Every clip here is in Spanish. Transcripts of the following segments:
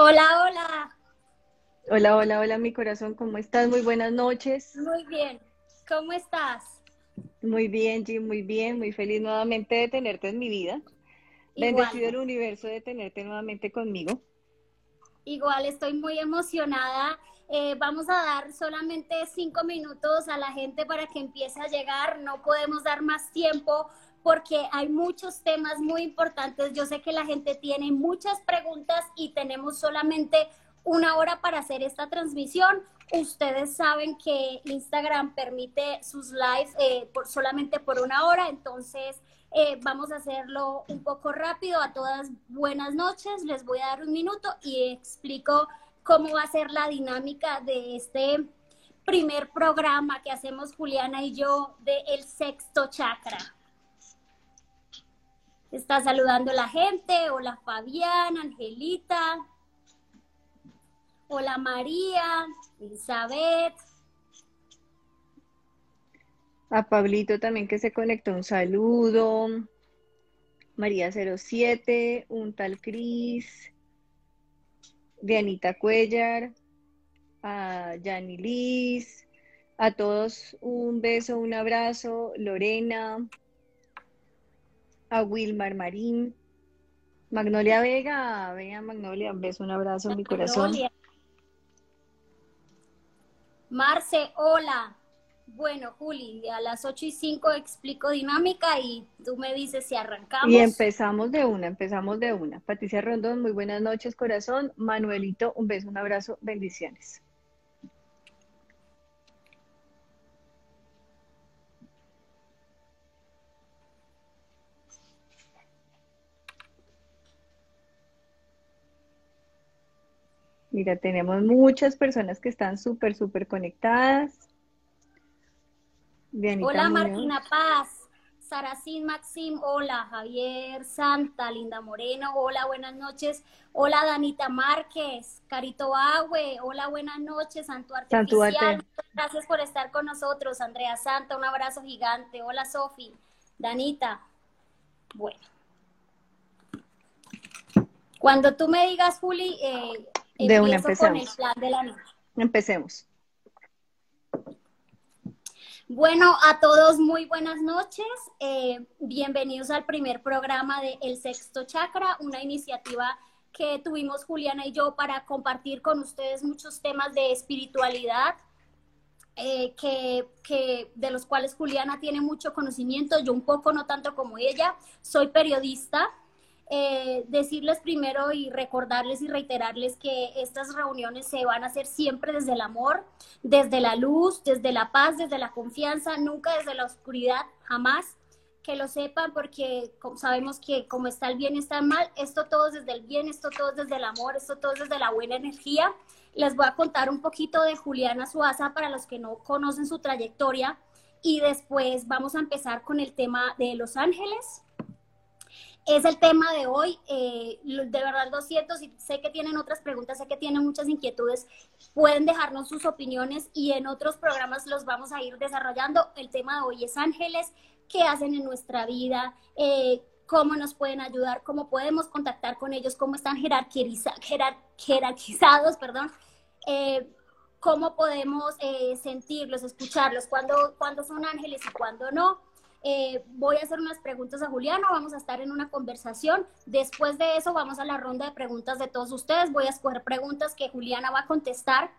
Hola, hola. Hola, hola, hola, mi corazón, ¿cómo estás? Muy buenas noches. Muy bien. ¿Cómo estás? Muy bien, Jim, muy bien, muy feliz nuevamente de tenerte en mi vida. Bendecido el universo de tenerte nuevamente conmigo. Igual estoy muy emocionada. Eh, vamos a dar solamente cinco minutos a la gente para que empiece a llegar. No podemos dar más tiempo porque hay muchos temas muy importantes. Yo sé que la gente tiene muchas preguntas y tenemos solamente una hora para hacer esta transmisión. Ustedes saben que Instagram permite sus lives eh, por, solamente por una hora, entonces eh, vamos a hacerlo un poco rápido. A todas buenas noches, les voy a dar un minuto y explico cómo va a ser la dinámica de este primer programa que hacemos Juliana y yo de El Sexto Chakra. Está saludando la gente. Hola Fabián, Angelita. Hola María, Elizabeth. A Pablito también que se conectó, un saludo. María 07, un tal Cris. Dianita Cuellar. A Yani Liz. A todos un beso, un abrazo. Lorena. A Wilmar Marín. Magnolia Vega, venga Magnolia, un beso, un abrazo en mi corazón. Marce, hola. Bueno, Juli, a las 8 y 5 explico dinámica y tú me dices si arrancamos. Y empezamos de una, empezamos de una. Patricia Rondón, muy buenas noches, corazón. Manuelito, un beso, un abrazo, bendiciones. Mira, tenemos muchas personas que están súper, súper conectadas. hola Martina Paz, Saracín Maxim, hola Javier Santa, Linda Moreno, hola, buenas noches. Hola Danita Márquez, Carito Agüe, hola, buenas noches, Santo Artificial. Gracias por estar con nosotros, Andrea Santa, un abrazo gigante. Hola Sofi, Danita. Bueno. Cuando tú me digas, Juli, eh, de una empecemos. Empecemos. Bueno, a todos muy buenas noches. Eh, bienvenidos al primer programa de El Sexto Chakra, una iniciativa que tuvimos Juliana y yo para compartir con ustedes muchos temas de espiritualidad, eh, que, que, de los cuales Juliana tiene mucho conocimiento, yo un poco, no tanto como ella. Soy periodista, eh, decirles primero y recordarles y reiterarles que estas reuniones se van a hacer siempre desde el amor, desde la luz, desde la paz, desde la confianza, nunca desde la oscuridad, jamás. Que lo sepan porque sabemos que como está el bien está el mal, esto todo es desde el bien, esto todo es desde el amor, esto todo es desde la buena energía. Les voy a contar un poquito de Juliana Suaza para los que no conocen su trayectoria y después vamos a empezar con el tema de Los Ángeles, es el tema de hoy. Eh, de verdad lo siento, si sé que tienen otras preguntas, sé que tienen muchas inquietudes, pueden dejarnos sus opiniones y en otros programas los vamos a ir desarrollando. El tema de hoy es ángeles, qué hacen en nuestra vida, eh, cómo nos pueden ayudar, cómo podemos contactar con ellos, cómo están jerarquizados, perdón. Eh, cómo podemos sentirlos, escucharlos, cuándo, cuando son ángeles y cuándo no. Eh, voy a hacer unas preguntas a Juliana, vamos a estar en una conversación. Después de eso vamos a la ronda de preguntas de todos ustedes. Voy a escoger preguntas que Juliana va a contestar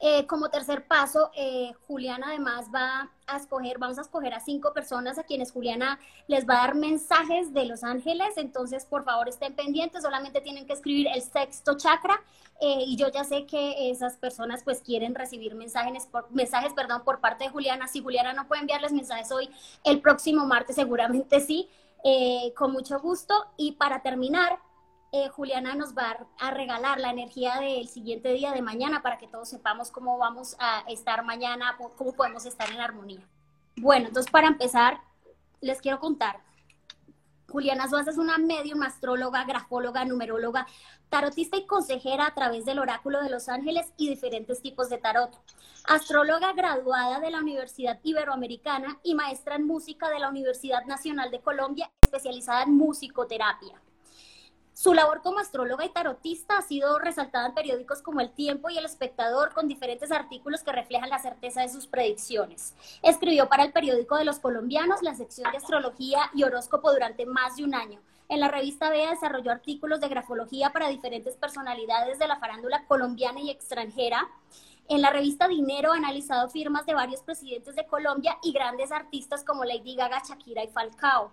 eh, como tercer paso, eh, Juliana además va a escoger, vamos a escoger a cinco personas a quienes Juliana les va a dar mensajes de Los Ángeles, entonces por favor estén pendientes, solamente tienen que escribir el sexto chakra eh, y yo ya sé que esas personas pues quieren recibir mensajes, por, mensajes perdón, por parte de Juliana, si Juliana no puede enviarles mensajes hoy, el próximo martes seguramente sí, con mucho gusto. Y para terminar, eh, Juliana nos va a regalar la energía del siguiente día de mañana para que todos sepamos cómo vamos a estar mañana, cómo podemos estar en armonía. Bueno, entonces para empezar, les quiero contar. Juliana Suárez es una medium, astróloga, grafóloga, numeróloga, tarotista y consejera a través del oráculo de los ángeles y diferentes tipos de tarot. Astróloga graduada de la Universidad Iberoamericana y maestra en música de la Universidad Nacional de Colombia, especializada en musicoterapia Su labor como astróloga y tarotista ha sido resaltada en periódicos como El Tiempo y El Espectador con diferentes artículos que reflejan la certeza de sus predicciones. Escribió para el periódico de los colombianos la sección de astrología y horóscopo durante más de un año. En la revista Bea desarrolló artículos de grafología para diferentes personalidades de la farándula colombiana y extranjera. En la revista Dinero ha analizado firmas de varios presidentes de Colombia y grandes artistas como Lady Gaga, Shakira y Falcao.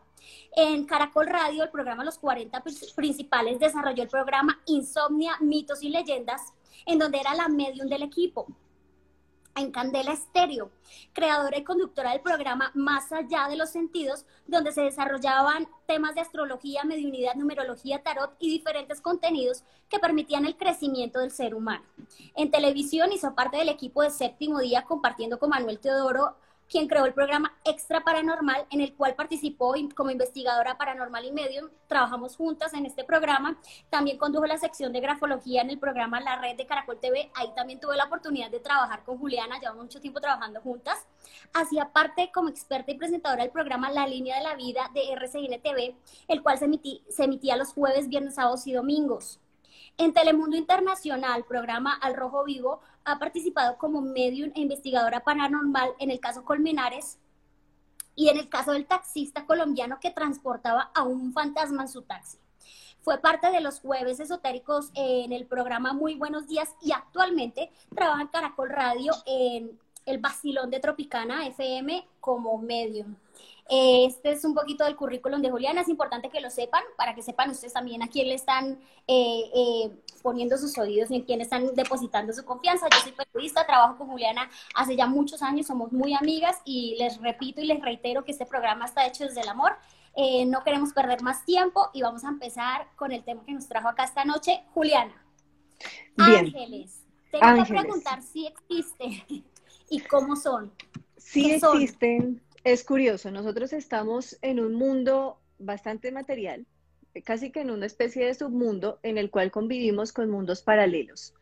En Caracol Radio, el programa Los 40 Principales desarrolló el programa Insomnia, Mitos y Leyendas, en donde era la medium del equipo en Candela Estéreo, creadora y conductora del programa Más allá de los sentidos, donde se desarrollaban temas de astrología, mediunidad, numerología, tarot y diferentes contenidos que permitían el crecimiento del ser humano. En televisión hizo parte del equipo de Séptimo Día compartiendo con Manuel Teodoro quien creó el programa Extra Paranormal, en el cual participó como investigadora paranormal y medium. Trabajamos juntas en este programa. También condujo la sección de grafología en el programa La Red de Caracol TV. Ahí también tuve la oportunidad de trabajar con Juliana, llevamos mucho tiempo trabajando juntas. Hacía parte como experta y presentadora del programa La Línea de la Vida de RCN TV, el cual se, se emitía los jueves, viernes, sábados y domingos. En Telemundo Internacional, programa Al Rojo Vivo, ha participado como medium e investigadora paranormal en el caso Colmenares y en el caso del taxista colombiano que transportaba a un fantasma en su taxi. Fue parte de los jueves esotéricos en el programa Muy Buenos Días y actualmente trabaja en Caracol Radio en el Basilón de Tropicana FM como medium. Este es un poquito del currículum de Juliana, es importante que lo sepan, para que sepan ustedes también a quién le están eh, eh, poniendo sus oídos y en quién están depositando su confianza. Yo soy periodista, trabajo con Juliana hace ya muchos años, somos muy amigas y les repito y les reitero que este programa está hecho desde el amor. Eh, no queremos perder más tiempo y vamos a empezar con el tema que nos trajo acá esta noche, Juliana. Ángeles. Tengo que preguntar si existen y cómo son. Sí existen, es curioso, nosotros estamos en un mundo bastante material, casi que en una especie de submundo en el cual convivimos con mundos paralelos.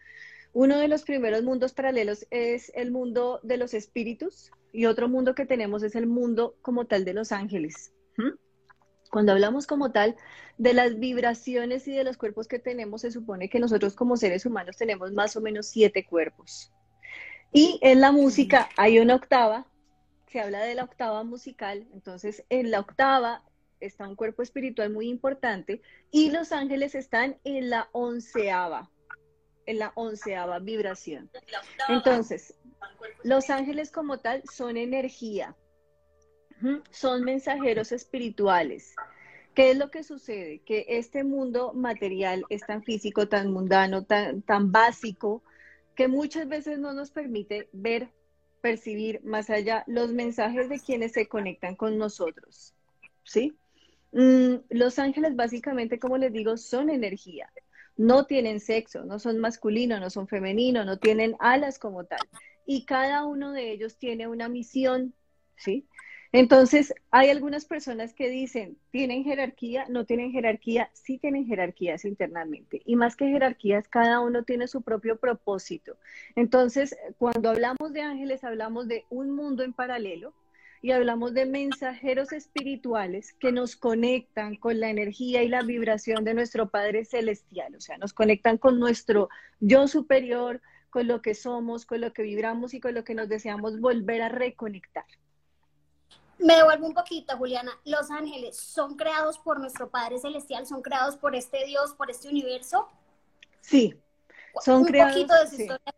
Uno de los primeros mundos paralelos es el mundo de los espíritus y otro mundo que tenemos es el mundo como tal de los ángeles. Cuando hablamos como tal de las vibraciones y de los cuerpos que tenemos, se supone que nosotros como seres humanos tenemos más o menos siete cuerpos. Y en la música hay una octava se habla de la octava musical, entonces en la octava está un cuerpo espiritual muy importante y los ángeles están en la onceava, en la onceava vibración. Entonces, los ángeles como tal son energía, son mensajeros espirituales. ¿Qué es lo que sucede? Que este mundo material es tan físico, tan mundano, tan, tan básico, que muchas veces no nos permite ver percibir más allá los mensajes de quienes se conectan con nosotros. ¿Sí? Mm, los ángeles básicamente, como les digo, son energía. No tienen sexo, no son masculinos, no son femeninos, no tienen alas como tal. Y cada uno de ellos tiene una misión, ¿sí? Entonces, hay algunas personas que dicen, ¿tienen jerarquía? No tienen jerarquía, sí tienen jerarquías internamente. Y más que jerarquías, cada uno tiene su propio propósito. Entonces, cuando hablamos de ángeles, hablamos de un mundo en paralelo y hablamos de mensajeros espirituales que nos conectan con la energía y la vibración de nuestro Padre Celestial. O sea, nos conectan con nuestro yo superior, con lo que somos, con lo que vibramos y con lo que nos deseamos volver a reconectar. Me devuelvo un poquito, Juliana. Los ángeles son creados por nuestro Padre Celestial, son creados por este Dios, por este universo. Sí, son un Poquito de su historia.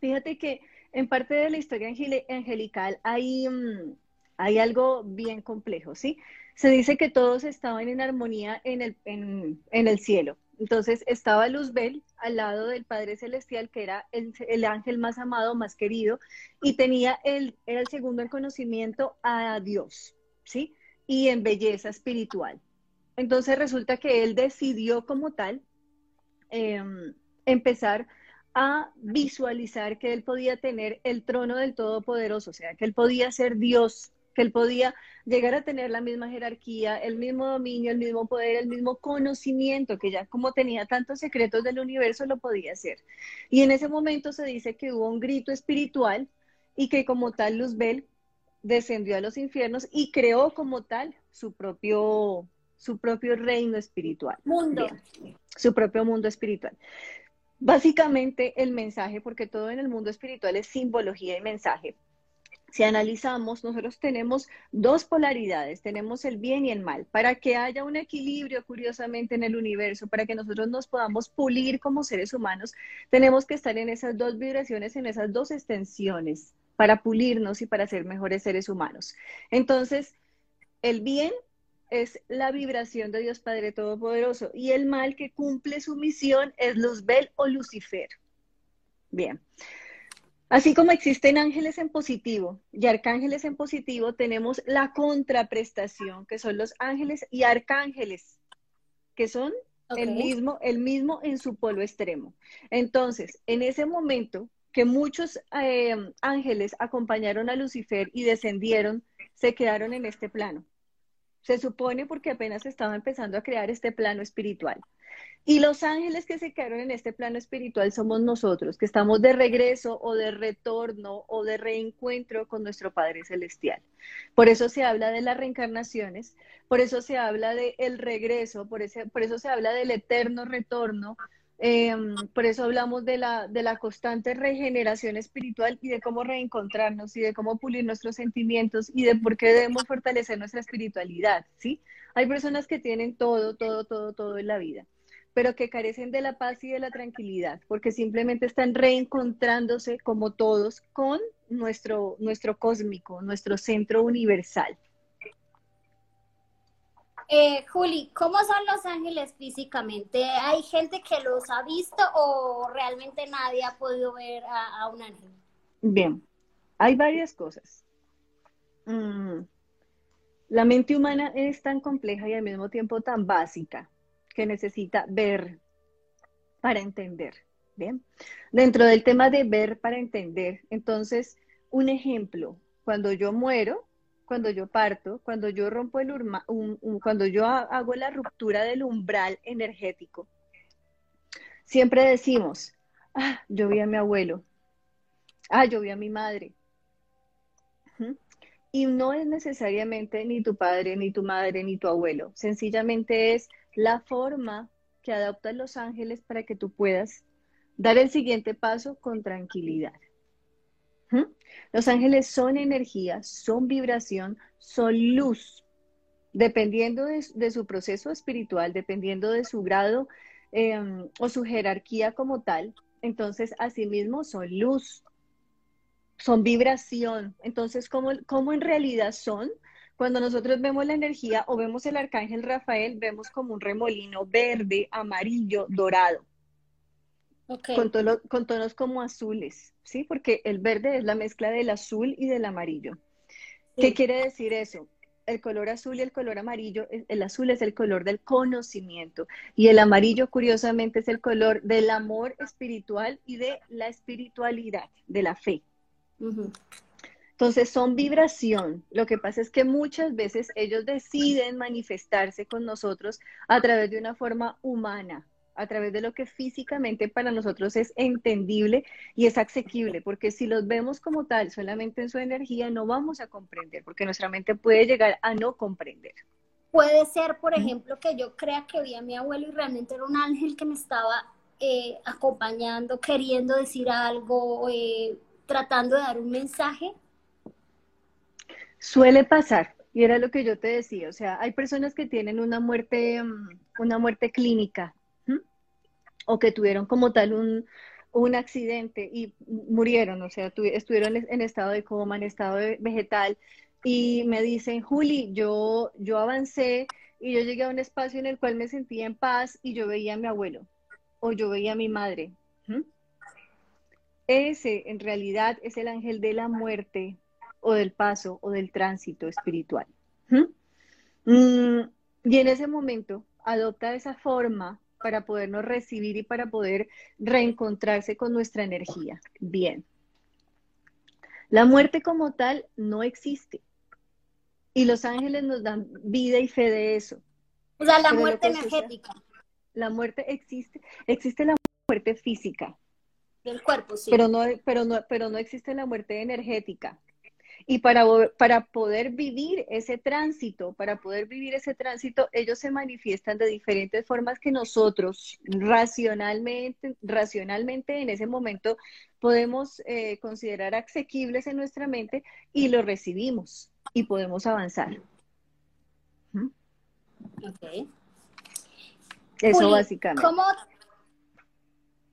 Fíjate que en parte de la historia angelical hay, mm, hay algo bien complejo, ¿sí? Se dice que todos estaban en armonía en el, en el cielo. Entonces estaba Luzbel al lado del Padre Celestial, que era el, ángel más amado, más querido, y tenía el, era el segundo en conocimiento a Dios, ¿sí? Y en belleza espiritual. Entonces resulta que él decidió como tal em, empezar a visualizar que él podía tener el trono del Todopoderoso, o sea, que él podía ser Dios que él podía llegar a tener la misma jerarquía, el mismo dominio, el mismo poder, el mismo conocimiento, que ya como tenía tantos secretos del universo lo podía hacer. Y en ese momento se dice que hubo un grito espiritual y que como tal Luzbel descendió a los infiernos y creó como tal su propio su propio reino espiritual. Mundo. su propio mundo espiritual. Básicamente el mensaje, porque todo en el mundo espiritual es simbología y mensaje. Si analizamos, nosotros tenemos dos polaridades, tenemos el bien y el mal. Para que haya un equilibrio, curiosamente, en el universo, para que nosotros nos podamos pulir como seres humanos, tenemos que estar en esas dos vibraciones, en esas dos extensiones, para pulirnos y para ser mejores seres humanos. Entonces, el bien es la vibración de Dios Padre Todopoderoso y el mal que cumple su misión es Luzbel o Lucifer. Bien. Así como existen ángeles en positivo y arcángeles en positivo, tenemos la contraprestación, que son los ángeles y arcángeles, que son el, mismo, el mismo en su polo extremo. Entonces, en ese momento que muchos eh, ángeles acompañaron a Lucifer y descendieron, se quedaron en este plano. Se supone porque apenas estaba empezando a crear este plano espiritual. Y los ángeles que se quedaron en este plano espiritual somos nosotros, que estamos de regreso o de retorno o de reencuentro con nuestro Padre Celestial. Por eso se habla de las reencarnaciones, por eso se habla del el regreso, por eso se habla del eterno retorno, Em, por eso hablamos de la, de la constante regeneración espiritual y de cómo reencontrarnos y de cómo pulir nuestros sentimientos y de por qué debemos fortalecer nuestra espiritualidad, ¿sí? Hay personas que tienen todo, todo, todo, todo en la vida, pero que carecen de la paz y de la tranquilidad, porque simplemente están reencontrándose como todos con nuestro, nuestro cósmico, nuestro centro universal. Eh, Juli, ¿cómo son los ángeles físicamente? ¿Hay gente que los ha visto o realmente nadie ha podido ver a, un ángel? Bien, hay varias cosas. Mm, la mente humana es tan compleja y al mismo tiempo tan básica que necesita ver para entender. Bien, dentro del tema de ver para entender, entonces, un ejemplo, cuando yo muero, cuando yo parto, cuando yo rompo el cuando yo hago la ruptura del umbral energético, siempre decimos, ah, yo vi a mi abuelo, ah, yo vi a mi madre. Y no es necesariamente ni tu padre, ni tu madre, ni tu abuelo. Sencillamente es la forma que adoptan los ángeles para que tú puedas dar el siguiente paso con tranquilidad. Los ángeles son energía, son vibración, son luz. Dependiendo de, su proceso espiritual, dependiendo de su grado em, o su jerarquía como tal, entonces asimismo son luz, son vibración. Entonces, ¿cómo, ¿cómo, en realidad son? Cuando nosotros vemos la energía o vemos el arcángel Rafael, vemos como un remolino verde, amarillo, dorado. Con, con, tonos como azules, ¿sí? Porque el verde es la mezcla del azul y del amarillo. ¿Qué quiere decir eso? El color azul y el color amarillo, el azul es el color del conocimiento y el amarillo, curiosamente, es el color del amor espiritual y de la espiritualidad, de la fe. Entonces son vibración. Lo que pasa es que muchas veces ellos deciden manifestarse con nosotros a través de una forma humana, a través de lo que físicamente para nosotros es entendible y es asequible, porque si los vemos como tal, solamente en su energía, no vamos a comprender, porque nuestra mente puede llegar a no comprender. Puede ser, por ejemplo, que yo crea que vi a mi abuelo y realmente era un ángel que me estaba eh, acompañando, queriendo decir algo, eh, tratando de dar un mensaje. Suele pasar, y era lo que yo te decía, o sea, hay personas que tienen una muerte, mm, una muerte clínica, o que tuvieron como tal un, accidente y murieron, o sea, estuvieron en estado de coma, en estado vegetal, y me dicen, Juli, yo, yo avancé y yo llegué a un espacio en el cual me sentía en paz y yo veía a mi abuelo o yo veía a mi madre. Ese en realidad es el ángel de la muerte o del paso o del tránsito espiritual. Mm, y en ese momento adopta esa forma para podernos recibir y para poder reencontrarse con nuestra energía. Bien. La muerte como tal no existe. Y los ángeles nos dan vida y fe de eso. O sea, la muerte energética. la muerte existe, existe la muerte física. Del cuerpo, sí. Pero no, pero no, pero no existe la muerte energética. Y para, para poder vivir ese tránsito, para poder vivir ese tránsito, ellos se manifiestan de diferentes formas que nosotros racionalmente, racionalmente en ese momento podemos eh, considerar asequibles en nuestra mente y lo recibimos y podemos avanzar. Ok. Eso básicamente. ¿cómo,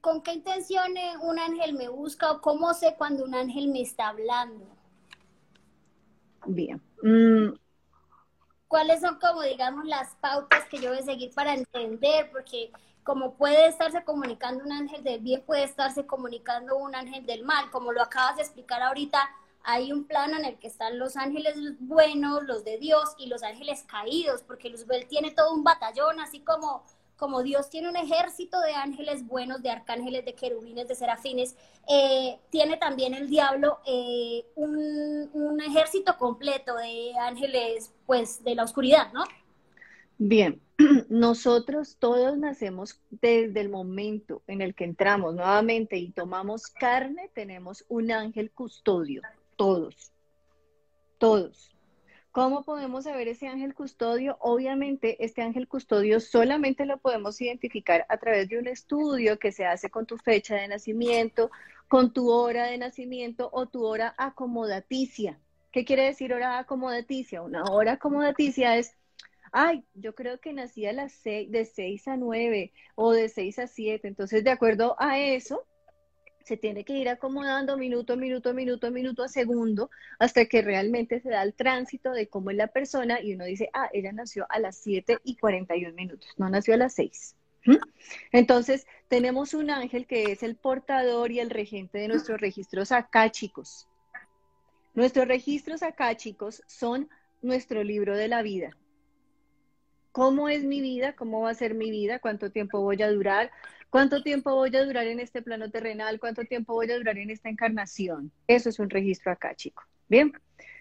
¿Con qué intención un ángel me busca o cómo sé cuando un ángel me está hablando? Bien. Mm. ¿Cuáles son como, digamos, las pautas que yo voy a seguir para entender? Porque como puede estarse comunicando un ángel del bien, puede estarse comunicando un ángel del mal. Como lo acabas de explicar ahorita, hay un plano en el que están los ángeles buenos, los de Dios y los ángeles caídos, porque Luzbel tiene todo un batallón, así como como Dios tiene un ejército de ángeles buenos, de arcángeles, de querubines, de serafines, eh, tiene también el diablo eh, un, un, ejército completo de ángeles, pues, de la oscuridad, ¿no? Bien, nosotros todos nacemos desde el momento en el que entramos nuevamente y tomamos carne, tenemos un ángel custodio, todos, todos. ¿Cómo podemos saber ese ángel custodio? Obviamente, este ángel custodio solamente lo podemos identificar a través de un estudio que se hace con tu fecha de nacimiento, con tu hora de nacimiento o tu hora acomodaticia. ¿Qué quiere decir hora acomodaticia? Una hora acomodaticia es, ay, yo creo que nací a las seis, de 6 a 9 o de 6 a 7. Entonces, de acuerdo a eso, se tiene que ir acomodando minuto a minuto, minuto a minuto a segundo, hasta que realmente se da el tránsito de cómo es la persona y uno dice, ah, ella nació a las 7 y 41 minutos, no nació a las 6. Entonces, tenemos un ángel que es el portador y el regente de nuestros registros chicos. Nuestros registros chicos son nuestro libro de la vida. ¿Cómo es mi vida? ¿Cómo va a ser mi vida? ¿Cuánto tiempo voy a durar? ¿Cuánto tiempo voy a durar en este plano terrenal? ¿Cuánto tiempo voy a durar en esta encarnación? Eso es un registro acá, chico. Bien.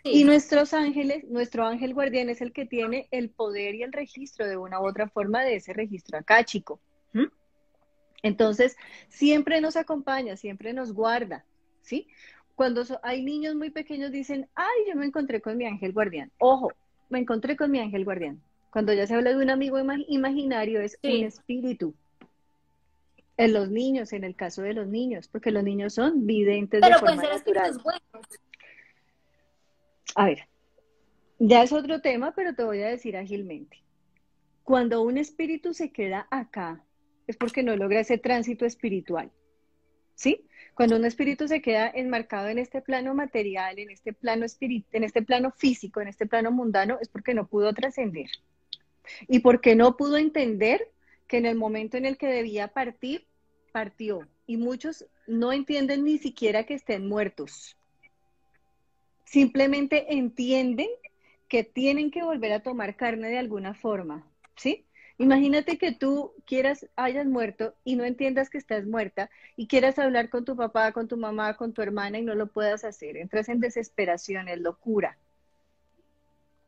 Y nuestros ángeles, nuestro ángel guardián es el que tiene el poder y el registro de una u otra forma de ese registro acá, chico. Entonces, siempre nos acompaña, siempre nos guarda, ¿sí? Cuando hay niños muy pequeños dicen, ay, yo me encontré con mi ángel guardián. Ojo, me encontré con mi ángel guardián. Cuando ya se habla de un amigo imaginario, es un espíritu, en los niños, en el caso de los niños, porque los niños son videntes Pero de forma pueden ser espíritus buenos. A ver, ya es otro tema, pero te voy a decir ágilmente. Cuando un espíritu se queda acá, es porque no logra ese tránsito espiritual. ¿Sí? Cuando un espíritu se queda enmarcado en este plano material, en este plano espíritu, en este plano físico, en este plano mundano, es porque no pudo trascender. Y porque no pudo entender que en el momento en el que debía partir, partió. Y muchos no entienden ni siquiera que estén muertos. Simplemente entienden que tienen que volver a tomar carne de alguna forma, ¿sí? Imagínate que tú quieras, hayas muerto y no entiendas que estás muerta y quieras hablar con tu papá, con tu mamá, con tu hermana y no lo puedas hacer. Entras en desesperación, es locura.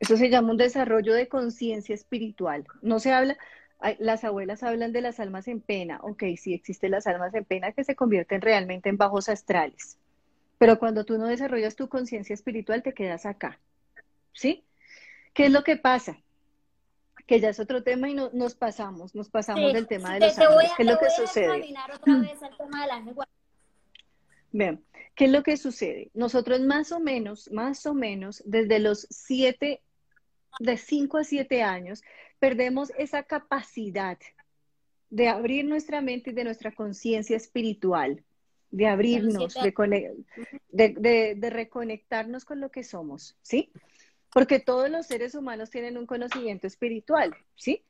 Eso se llama un desarrollo de conciencia espiritual. No se habla, las abuelas hablan de las almas en pena. Ok, sí existen las almas en pena que se convierten realmente en bajos astrales. Pero cuando tú no desarrollas tu conciencia espiritual, te quedas acá. ¿Sí? ¿Qué es lo que pasa? Que ya es otro tema y no, nos pasamos, nos pasamos del tema de los ángeles. ¿Qué es lo que sucede? Bien, ¿qué es lo que sucede? Nosotros más o menos, más o menos, desde los siete, de cinco a siete años, perdemos esa capacidad de abrir nuestra mente y de nuestra conciencia espiritual, de abrirnos, de, de, reconectarnos con lo que somos, ¿sí? Porque todos los seres humanos tienen un conocimiento espiritual, ¿sí?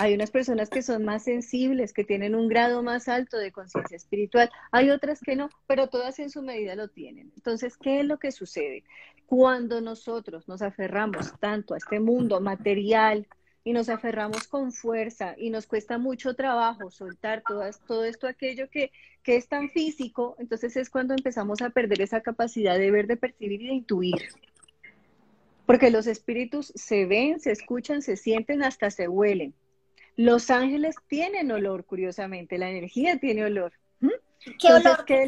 Hay unas personas que son más sensibles, que tienen un grado más alto de conciencia espiritual. Hay otras que no, pero todas en su medida lo tienen. Entonces, ¿qué es lo que sucede? Cuando nosotros nos aferramos tanto a este mundo material, y nos aferramos con fuerza y nos cuesta mucho trabajo soltar todo, todo esto, aquello que, que es tan físico, entonces es cuando empezamos a perder esa capacidad de ver, de percibir y de intuir. Porque los espíritus se ven, se escuchan, se sienten, hasta se huelen. Los ángeles tienen olor, curiosamente, la energía tiene olor. ¿Qué, olor, ¿qué,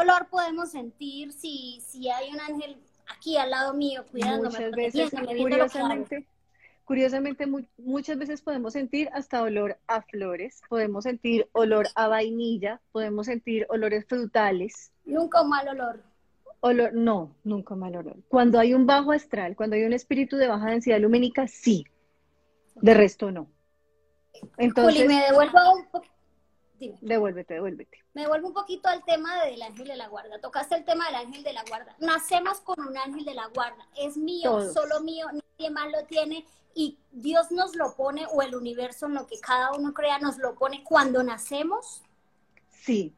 olor podemos sentir si, si hay un ángel aquí al lado mío, cuidándome, muchas veces, curiosamente, curiosamente muchas veces podemos sentir hasta olor a flores, podemos sentir olor a vainilla, podemos sentir olores frutales. Nunca un mal olor. Olor, no, nunca mal olor. Cuando hay un bajo astral, cuando hay un espíritu de baja densidad lumínica, sí. De resto no. Entonces, Juli, me devuelvo un Devuélvete, devuélvete. Me devuelvo un poquito al tema del ángel de la guarda. Tocaste el tema del ángel de la guarda. Nacemos con un ángel de la guarda. Es mío, solo mío, nadie más lo tiene. Y Dios nos lo pone, o el universo, en lo que cada uno crea, nos lo pone cuando nacemos. Sí,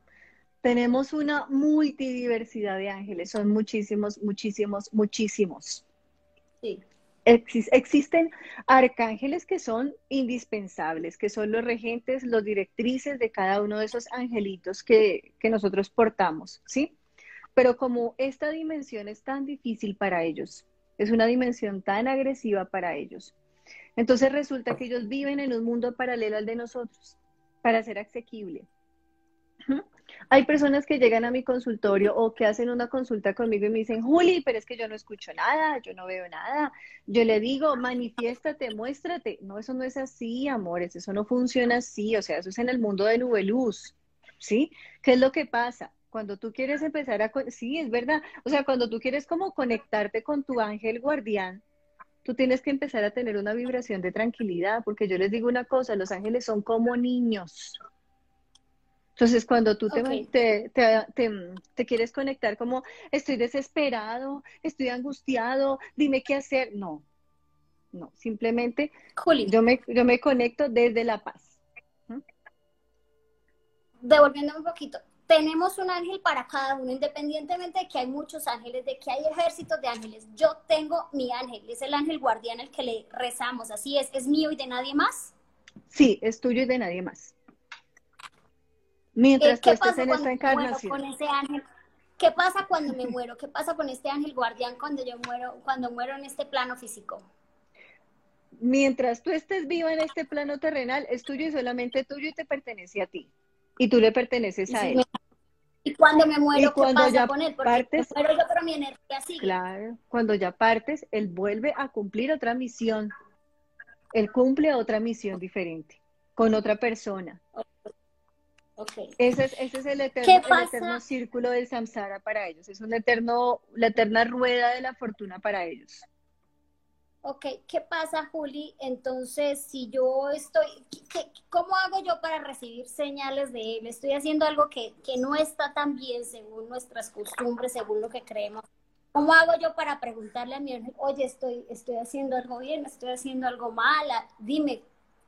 tenemos una multidiversidad de ángeles. Son muchísimos, muchísimos, muchísimos. Sí existen arcángeles que son indispensables, que son los regentes, los directrices de cada uno de esos angelitos que, que nosotros portamos, ¿sí? Pero como esta dimensión es tan difícil para ellos, es una dimensión tan agresiva para ellos, entonces resulta que ellos viven en un mundo paralelo al de nosotros para ser asequible. Hay personas que llegan a mi consultorio o que hacen una consulta conmigo y me dicen, Juli, pero es que yo no escucho nada, yo no veo nada. Yo le digo, manifiéstate, muéstrate. No, eso no es así, amores, eso no funciona así. O sea, eso es en el mundo de nube luz. ¿Sí? ¿Qué es lo que pasa? Cuando tú quieres empezar a... Sí, es verdad. O sea, cuando tú quieres como conectarte con tu ángel guardián, tú tienes que empezar a tener una vibración de tranquilidad, porque yo les digo una cosa, los ángeles son como niños. Entonces, cuando tú te, te, quieres conectar como estoy desesperado, estoy angustiado, dime qué hacer, no, no, simplemente yo, me, yo me conecto desde la paz. Devolviendo un poquito, tenemos un ángel para cada uno, independientemente de que hay muchos ángeles, de que hay ejércitos de ángeles. Yo tengo mi ángel, es el ángel guardián el que le rezamos, así es, ¿es mío y de nadie más? Sí, es tuyo y de nadie más. Mientras que estés en esta encarnación. Con ese ángel? ¿Qué pasa cuando me muero? ¿Qué pasa con este ángel guardián cuando yo muero, cuando muero en este plano físico? Mientras tú estés vivo en este plano terrenal, es tuyo y solamente tuyo y te pertenece a ti. Y tú le perteneces a él. y cuando me muero, ¿qué pasa con él? Porque partes, muero yo, pero mi energía sigue. Claro, cuando ya partes, él vuelve a cumplir otra misión. Él cumple otra misión diferente, con otra persona. Ese es, ese es el, eterno, círculo del samsara para ellos. Es un eterno, la eterna rueda de la fortuna para ellos. Ok, ¿qué pasa, Juli? Entonces, si yo estoy, ¿cómo hago yo para recibir señales de él? Estoy haciendo algo que, que no está tan bien según nuestras costumbres, según lo que creemos. ¿Cómo hago yo para preguntarle a mi ángel, oye, estoy, estoy haciendo algo bien, estoy haciendo algo mal? Dime,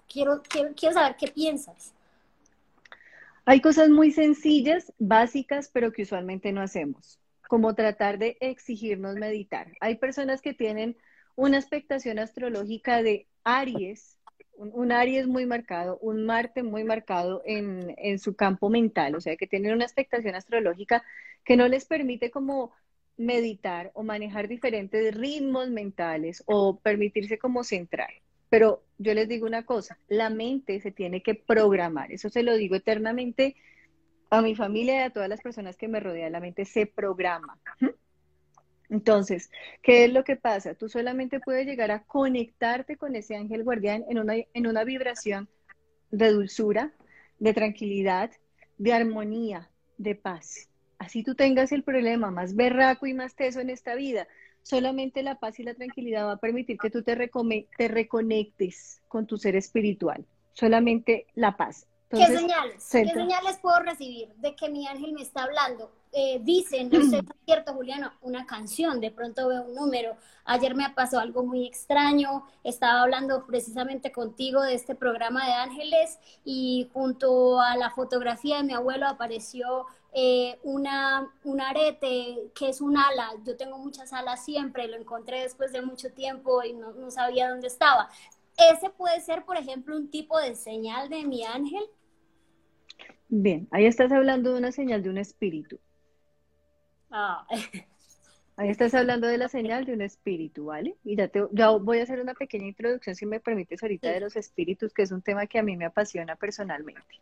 quiero, quiero, quiero saber qué piensas. Hay cosas muy sencillas, básicas, pero que usualmente no hacemos, como tratar de exigirnos meditar. Hay personas que tienen una expectación astrológica de Aries, un, Aries muy marcado, un Marte muy marcado en, en su campo mental, o sea, que tienen una expectación astrológica que no les permite como meditar o manejar diferentes ritmos mentales o permitirse como centrar. Pero yo les digo una cosa, la mente se tiene que programar, eso se lo digo eternamente a mi familia y a todas las personas que me rodean, la mente se programa. Entonces, ¿qué es lo que pasa? Tú solamente puedes llegar a conectarte con ese ángel guardián en una, en una vibración de dulzura, de tranquilidad, de armonía, de paz. Así tú tengas el problema más berraco y más teso en esta vida, solamente la paz y la tranquilidad va a permitir que tú te, te reconectes con tu ser espiritual. Solamente la paz. ¿Qué señales? ¿Qué señales puedo recibir de que mi ángel me está hablando? Eh, dicen, no sé cierto, Juliano, una canción, de pronto veo un número. Ayer me pasó algo muy extraño, estaba hablando precisamente contigo de este programa de ángeles y junto a la fotografía de mi abuelo apareció eh, una, un arete que es un ala. Yo tengo muchas alas siempre, lo encontré después de mucho tiempo y no, no sabía dónde estaba. ¿Ese puede ser, por ejemplo, un tipo de señal de mi ángel? Bien, ahí estás hablando de una señal de un espíritu. Ah. Ahí estás hablando de la señal de un espíritu, ¿vale? Y ya, te, ya voy a hacer una pequeña introducción, si me permites, ahorita de los espíritus, que es un tema que a mí me apasiona personalmente.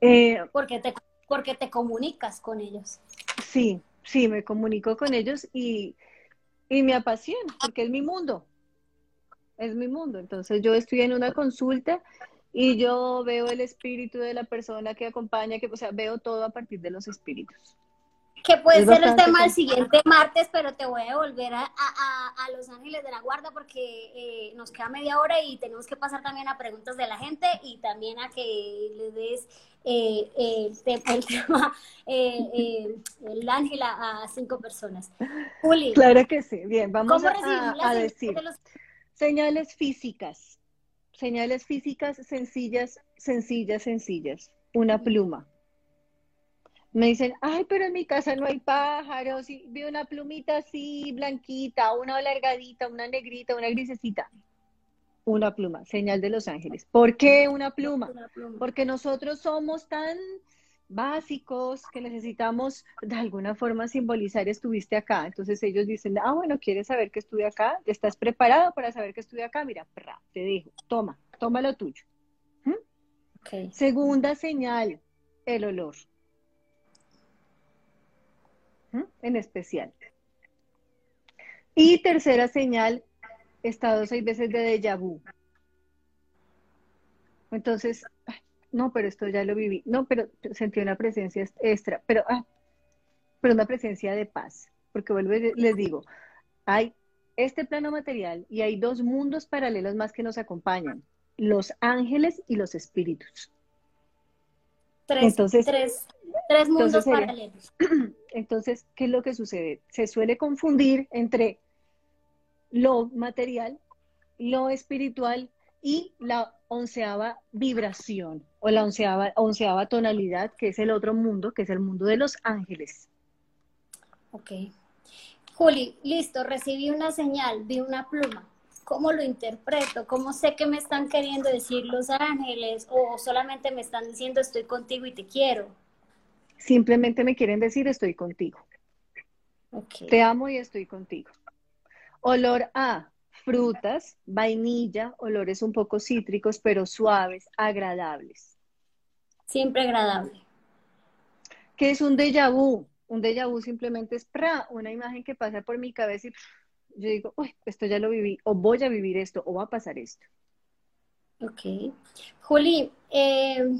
Eh, porque, te, porque te comunicas con ellos. Sí, sí, me comunico con ellos y y me apasiona, porque es mi mundo, es mi mundo. Entonces yo estoy en una consulta y yo veo el espíritu de la persona que acompaña, que, o sea, veo todo a partir de los espíritus que puede ser el tema del siguiente martes, pero te voy a devolver a, Los Ángeles de la Guarda porque eh, nos queda media hora y tenemos que pasar también a preguntas de la gente y también a que le des eh, eh, el tema, el ángel a, cinco personas. Juli. Claro que sí. Bien, vamos a, decir señales físicas. Señales físicas sencillas, sencillas, sencillas. Una pluma me dicen, ay, pero en mi casa no hay pájaros, y vi una plumita así, blanquita, una alargadita, una negrita, una grisecita. Una pluma, señal de los ángeles. ¿Por qué una pluma? Porque nosotros somos tan básicos que necesitamos de alguna forma simbolizar estuviste acá. Entonces ellos dicen, ah, bueno, ¿quieres saber que estuve acá? ¿Estás preparado para saber que estuve acá? Mira, te digo, toma, toma lo tuyo. ¿Mm? Segunda señal, el olor en especial. Y tercera señal, estado seis veces de déjà vu. Entonces, no, pero esto ya lo viví. No, pero sentí una presencia extra, pero, ah, pero una presencia de paz. Porque vuelvo y les digo, hay este plano material y hay dos mundos paralelos más que nos acompañan, los ángeles y los espíritus. Tres, entonces, tres, tres mundos paralelos. Entonces, ¿qué es lo que sucede? Se suele confundir entre lo material, lo espiritual y la onceava vibración o la onceava, onceava tonalidad, que es el otro mundo, que es el mundo de los ángeles. Ok. Juli, listo, recibí una señal, vi una pluma. ¿Cómo lo interpreto? ¿Cómo sé que me están queriendo decir los ángeles o solamente me están diciendo estoy contigo y te quiero? Simplemente me quieren decir estoy contigo. Te amo y estoy contigo. Olor a frutas, vainilla, olores un poco cítricos, pero suaves, agradables. Siempre agradable. ¿Qué es un déjà vu? Un déjà vu simplemente es pra, una imagen que pasa por mi cabeza y yo digo, uy, esto ya lo viví, o voy a vivir esto, o va a pasar esto. Ok. Juli, eh,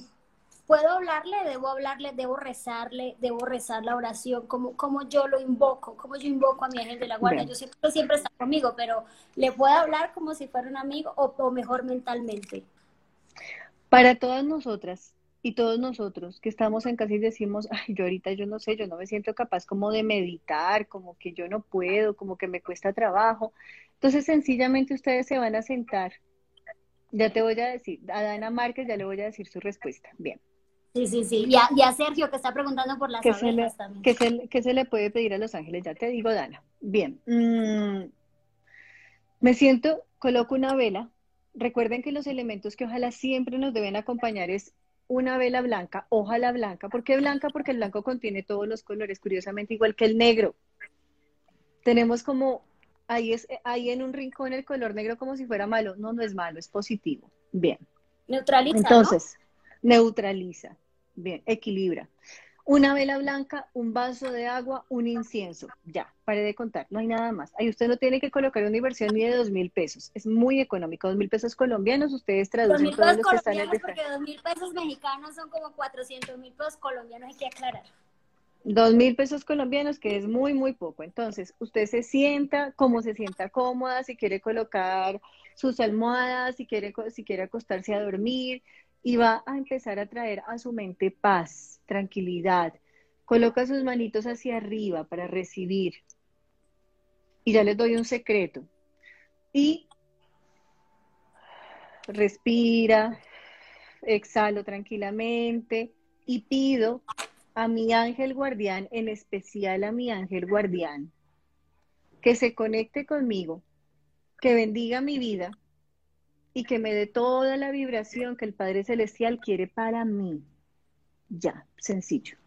¿Puedo hablarle? ¿Debo hablarle? ¿Debo rezarle? ¿Debo rezar la oración? ¿Cómo, cómo yo lo invoco? ¿Cómo yo invoco a mi ángel de la guardia? Yo siempre, siempre está conmigo, pero ¿le puedo hablar como si fuera un amigo o, mejor mentalmente? Para todas nosotras y todos nosotros que estamos en casa y decimos, ay, yo ahorita yo no sé, yo no me siento capaz como de meditar, como que yo no puedo, como que me cuesta trabajo. Entonces, sencillamente ustedes se van a sentar. Ya te voy a decir, a Dana Márquez ya le voy a decir su respuesta. Bien. Sí, sí, sí. Y a, Sergio que está preguntando por las ¿Qué también. ¿qué se, le puede pedir a los ángeles? Ya te digo, Dana. Bien. Mm, me siento, coloco una vela. Recuerden que los elementos que ojalá siempre nos deben acompañar es una vela blanca, ojalá blanca. ¿Por qué blanca? Porque el blanco contiene todos los colores, curiosamente igual que el negro. Tenemos como, ahí, es, ahí en un rincón el color negro como si fuera malo. No, no es malo, es positivo. Bien. Neutraliza. Entonces, neutraliza. Bien, equilibra. Una vela blanca, un vaso de agua, un incienso. Ya, pare de contar, no hay nada más. Ahí usted no tiene que colocar una inversión ni de dos mil pesos. Es muy económico, dos mil pesos colombianos, ustedes traducen todos los que están en porque dos mil pesos mexicanos son como cuatrocientos mil pesos colombianos, hay que aclarar. Dos mil pesos colombianos, que es muy, muy poco. Entonces, usted se sienta como se sienta cómoda, si quiere colocar sus almohadas, si quiere, si quiere acostarse a dormir, y va a empezar a traer a su mente paz, tranquilidad. Coloca sus manitos hacia arriba para recibir. Y ya les doy un secreto. Y respira, exhalo tranquilamente y pido a mi ángel guardián, en especial a mi ángel guardián, que se conecte conmigo, que bendiga mi vida y que me dé toda la vibración que el Padre Celestial quiere para mí. Ya, sencillo.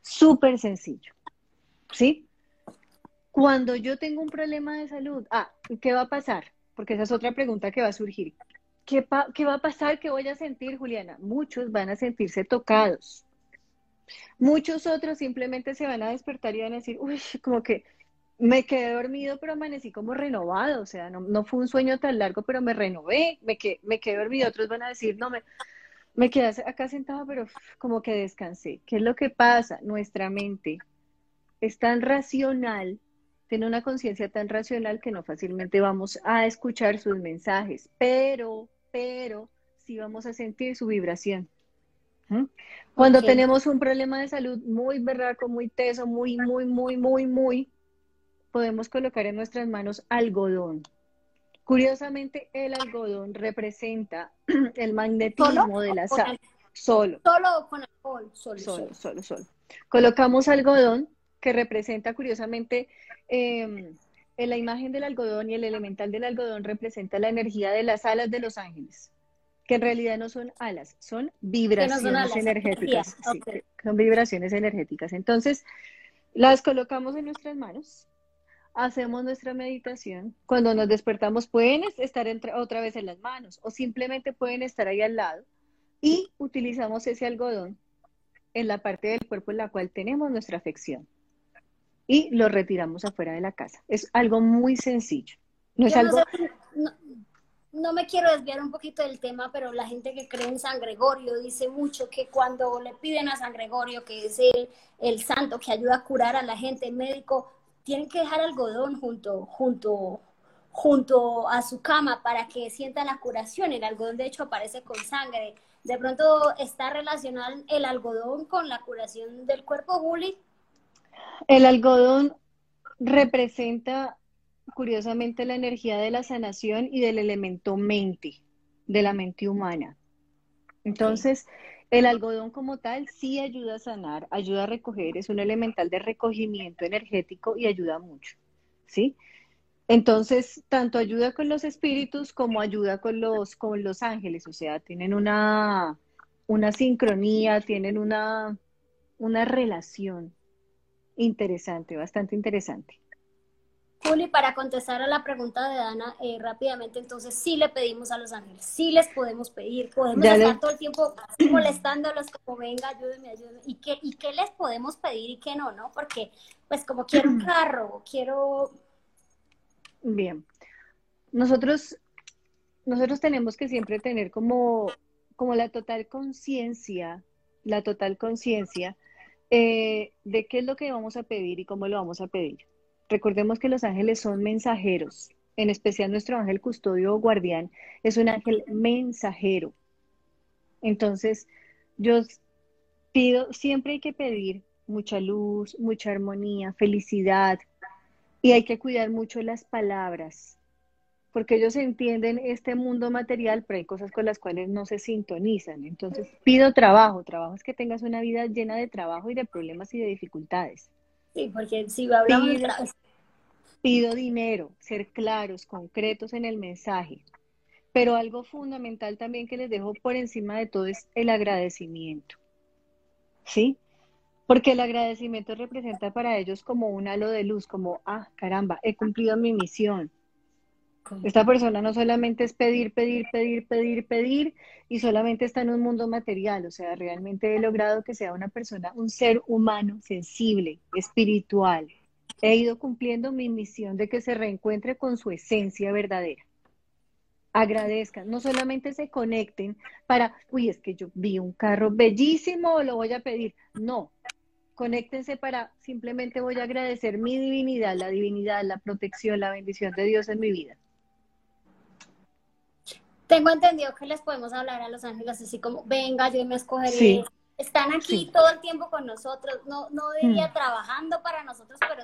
Súper sencillo. ¿Sí? Cuando yo tengo un problema de salud, ah, ¿qué va a pasar? Porque esa es otra pregunta que va a surgir. ¿Qué, ¿Qué, va a pasar? ¿Qué voy a sentir, Juliana? Muchos van a sentirse tocados. Muchos otros simplemente se van a despertar y van a decir, uy, como que me quedé dormido, pero amanecí como renovado, o sea, no, fue un sueño tan largo, pero me renové, me quedé, me quedé dormido, otros van a decir, no, me, me quedé acá sentado, pero como que descansé. ¿Qué es lo que pasa? Nuestra mente es tan racional, tiene una conciencia tan racional que no fácilmente vamos a escuchar sus mensajes, pero, pero, sí vamos a sentir su vibración. Cuando tenemos un problema de salud muy berraco, muy teso, muy, muy, muy, muy, muy, podemos colocar en nuestras manos algodón. Curiosamente, el algodón representa el magnetismo de la sal. Solo. Solo con alcohol. Solo solo, solo, solo, Colocamos algodón, que representa curiosamente em, en la imagen del algodón y el elemental del algodón representa la energía de las alas de los ángeles, que en realidad no son alas, son vibraciones energéticas. son vibraciones energéticas. Entonces, las colocamos en nuestras manos hacemos nuestra meditación, cuando nos despertamos pueden estar otra vez en las manos o simplemente pueden estar ahí al lado y utilizamos ese algodón en la parte del cuerpo en la cual tenemos nuestra afección y lo retiramos afuera de la casa. Es algo muy sencillo. No es algo... No, me quiero desviar un poquito del tema, pero la gente que cree en San Gregorio dice mucho que cuando le piden a San Gregorio, que es el, el santo que ayuda a curar a la gente, el médico, tienen que dejar algodón junto, junto, junto a su cama para que sientan la curación. El algodón de hecho aparece con sangre. De pronto está relacionado el algodón con la curación del cuerpo, Juli. El algodón representa curiosamente la energía de la sanación y del elemento mente, de la mente humana. Entonces, el algodón como tal sí ayuda a sanar, ayuda a recoger, es un elemental de recogimiento energético y ayuda mucho, ¿sí? Entonces, tanto ayuda con los espíritus como ayuda con los, con los ángeles, o sea, tienen una, una sincronía, tienen una, una relación interesante, bastante interesante. Juli, para contestar a la pregunta de Dana eh, rápidamente, entonces sí le pedimos a los ángeles, sí les podemos pedir, podemos estar todo el tiempo molestándolos como venga, ayúdenme, ayúdenme, ¿Y qué, y qué les podemos pedir y qué no, ¿no? Porque pues como quiero un carro, quiero... Bien, nosotros, nosotros tenemos que siempre tener como, como la total conciencia, la total conciencia eh, de qué es lo que vamos a pedir y cómo lo vamos a pedir. Recordemos que los ángeles son mensajeros, en especial nuestro ángel custodio o guardián es un ángel mensajero. Entonces, yo pido, siempre hay que pedir mucha luz, mucha armonía, felicidad, y hay que cuidar mucho las palabras, porque ellos entienden este mundo material, pero hay cosas con las cuales no se sintonizan. Entonces, pido trabajo, trabajo es que tengas una vida llena de trabajo y de problemas y de dificultades. Sí, porque si hablamos pido, pido dinero, ser claros, concretos en el mensaje. Pero algo fundamental también que les dejo por encima de todo es el agradecimiento. ¿Sí? Porque el agradecimiento representa para ellos como un halo de luz, como, ah, caramba, he cumplido mi misión. Esta persona no solamente es pedir, pedir, pedir, pedir, pedir y solamente está en un mundo material, o sea, realmente he logrado que sea una persona, un ser humano sensible, espiritual. He ido cumpliendo mi misión de que se reencuentre con su esencia verdadera. Agradezcan, no solamente se conecten para, uy, es que yo vi un carro bellísimo, lo voy a pedir. No, conéctense para simplemente voy a agradecer mi divinidad, la divinidad, la protección, la bendición de Dios en mi vida. Tengo entendido que les podemos hablar a los ángeles así como, venga, yo me escogeré. Están aquí todo el tiempo con nosotros, no, no diría mm. trabajando para nosotros, pero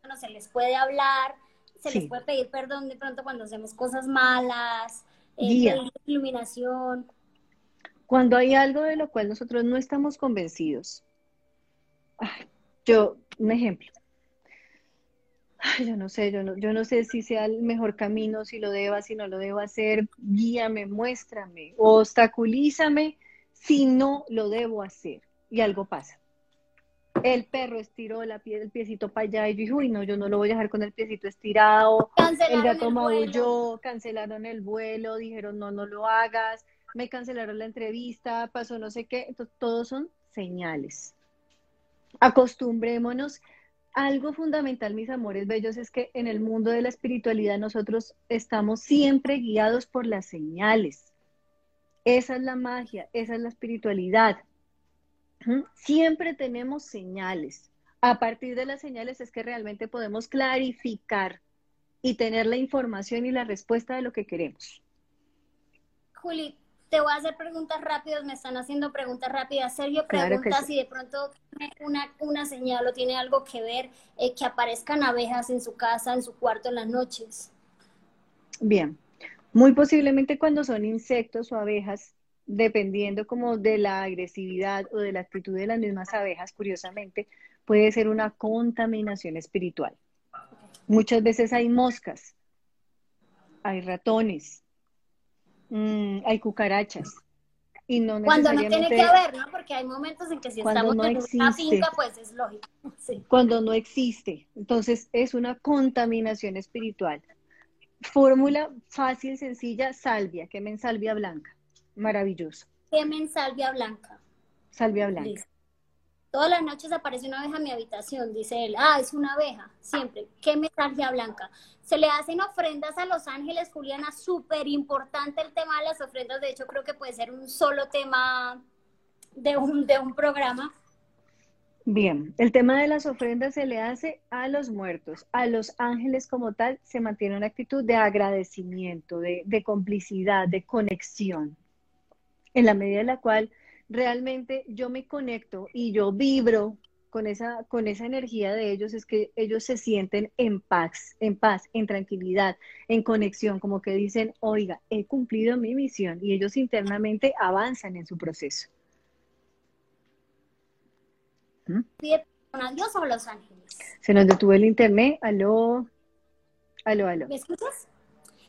bueno, se les puede hablar, se les puede pedir perdón de pronto cuando hacemos cosas malas, eh, iluminación. Cuando hay algo de lo cual nosotros no estamos convencidos. yo, un ejemplo, yo no sé, yo no, yo no sé si sea el mejor camino, si lo deba, si no lo debo hacer, guíame, muéstrame, obstaculízame si no lo debo hacer. Y algo pasa. El perro estiró la pie, el piecito para allá y yo dije, uy, no, yo no lo voy a dejar con el piecito estirado. el gato maulló, cancelaron el vuelo, dijeron, no, no lo hagas, me cancelaron la entrevista, pasó no sé qué. Entonces, todos son señales. Acostumbrémonos algo fundamental, mis amores bellos, es que en el mundo de la espiritualidad nosotros estamos siempre guiados por las señales. Esa es la magia, esa es la espiritualidad. Siempre tenemos señales. A partir de las señales es que realmente podemos clarificar y tener la información y la respuesta de lo que queremos. Juli, te voy a hacer preguntas rápidas, me están haciendo preguntas rápidas. Sergio pregunta si de pronto tiene una, una señal o tiene algo que ver eh, que aparezcan abejas en su casa, en su cuarto en las noches. Bien, muy posiblemente cuando son insectos o abejas, dependiendo como de la agresividad o de la actitud de las mismas abejas, curiosamente, puede ser una contaminación espiritual. Muchas veces hay moscas, hay ratones, mm, hay cucarachas. Y no Cuando no tiene que ver, ¿no? Porque hay momentos en que si estamos en una finca, pues es lógico. Cuando no existe. Entonces es una contaminación espiritual. Fórmula fácil, sencilla, salvia. Quemen salvia blanca. Maravilloso. Quemen salvia blanca. Salvia blanca. Todas las noches aparece una abeja en mi habitación, dice él. Ah, es una abeja, siempre. ¿Qué metalgia blanca? Se le hacen ofrendas a los ángeles, Juliana, súper importante el tema de las ofrendas. De hecho, creo que puede ser un solo tema de un, de un programa. Bien, el tema de las ofrendas se le hace a los muertos, a los ángeles como tal, se mantiene una actitud de agradecimiento, de, de complicidad, de conexión, en la medida en la cual realmente yo me conecto y yo vibro con esa, con esa energía de ellos, es que ellos se sienten en paz, en paz, en tranquilidad, en conexión, como que dicen, oiga, he cumplido mi misión y ellos internamente avanzan en su proceso. ¿Pide perdón a Dios o a los ángeles? Se nos detuvo el internet, aló, aló, aló. ¿Me escuchas?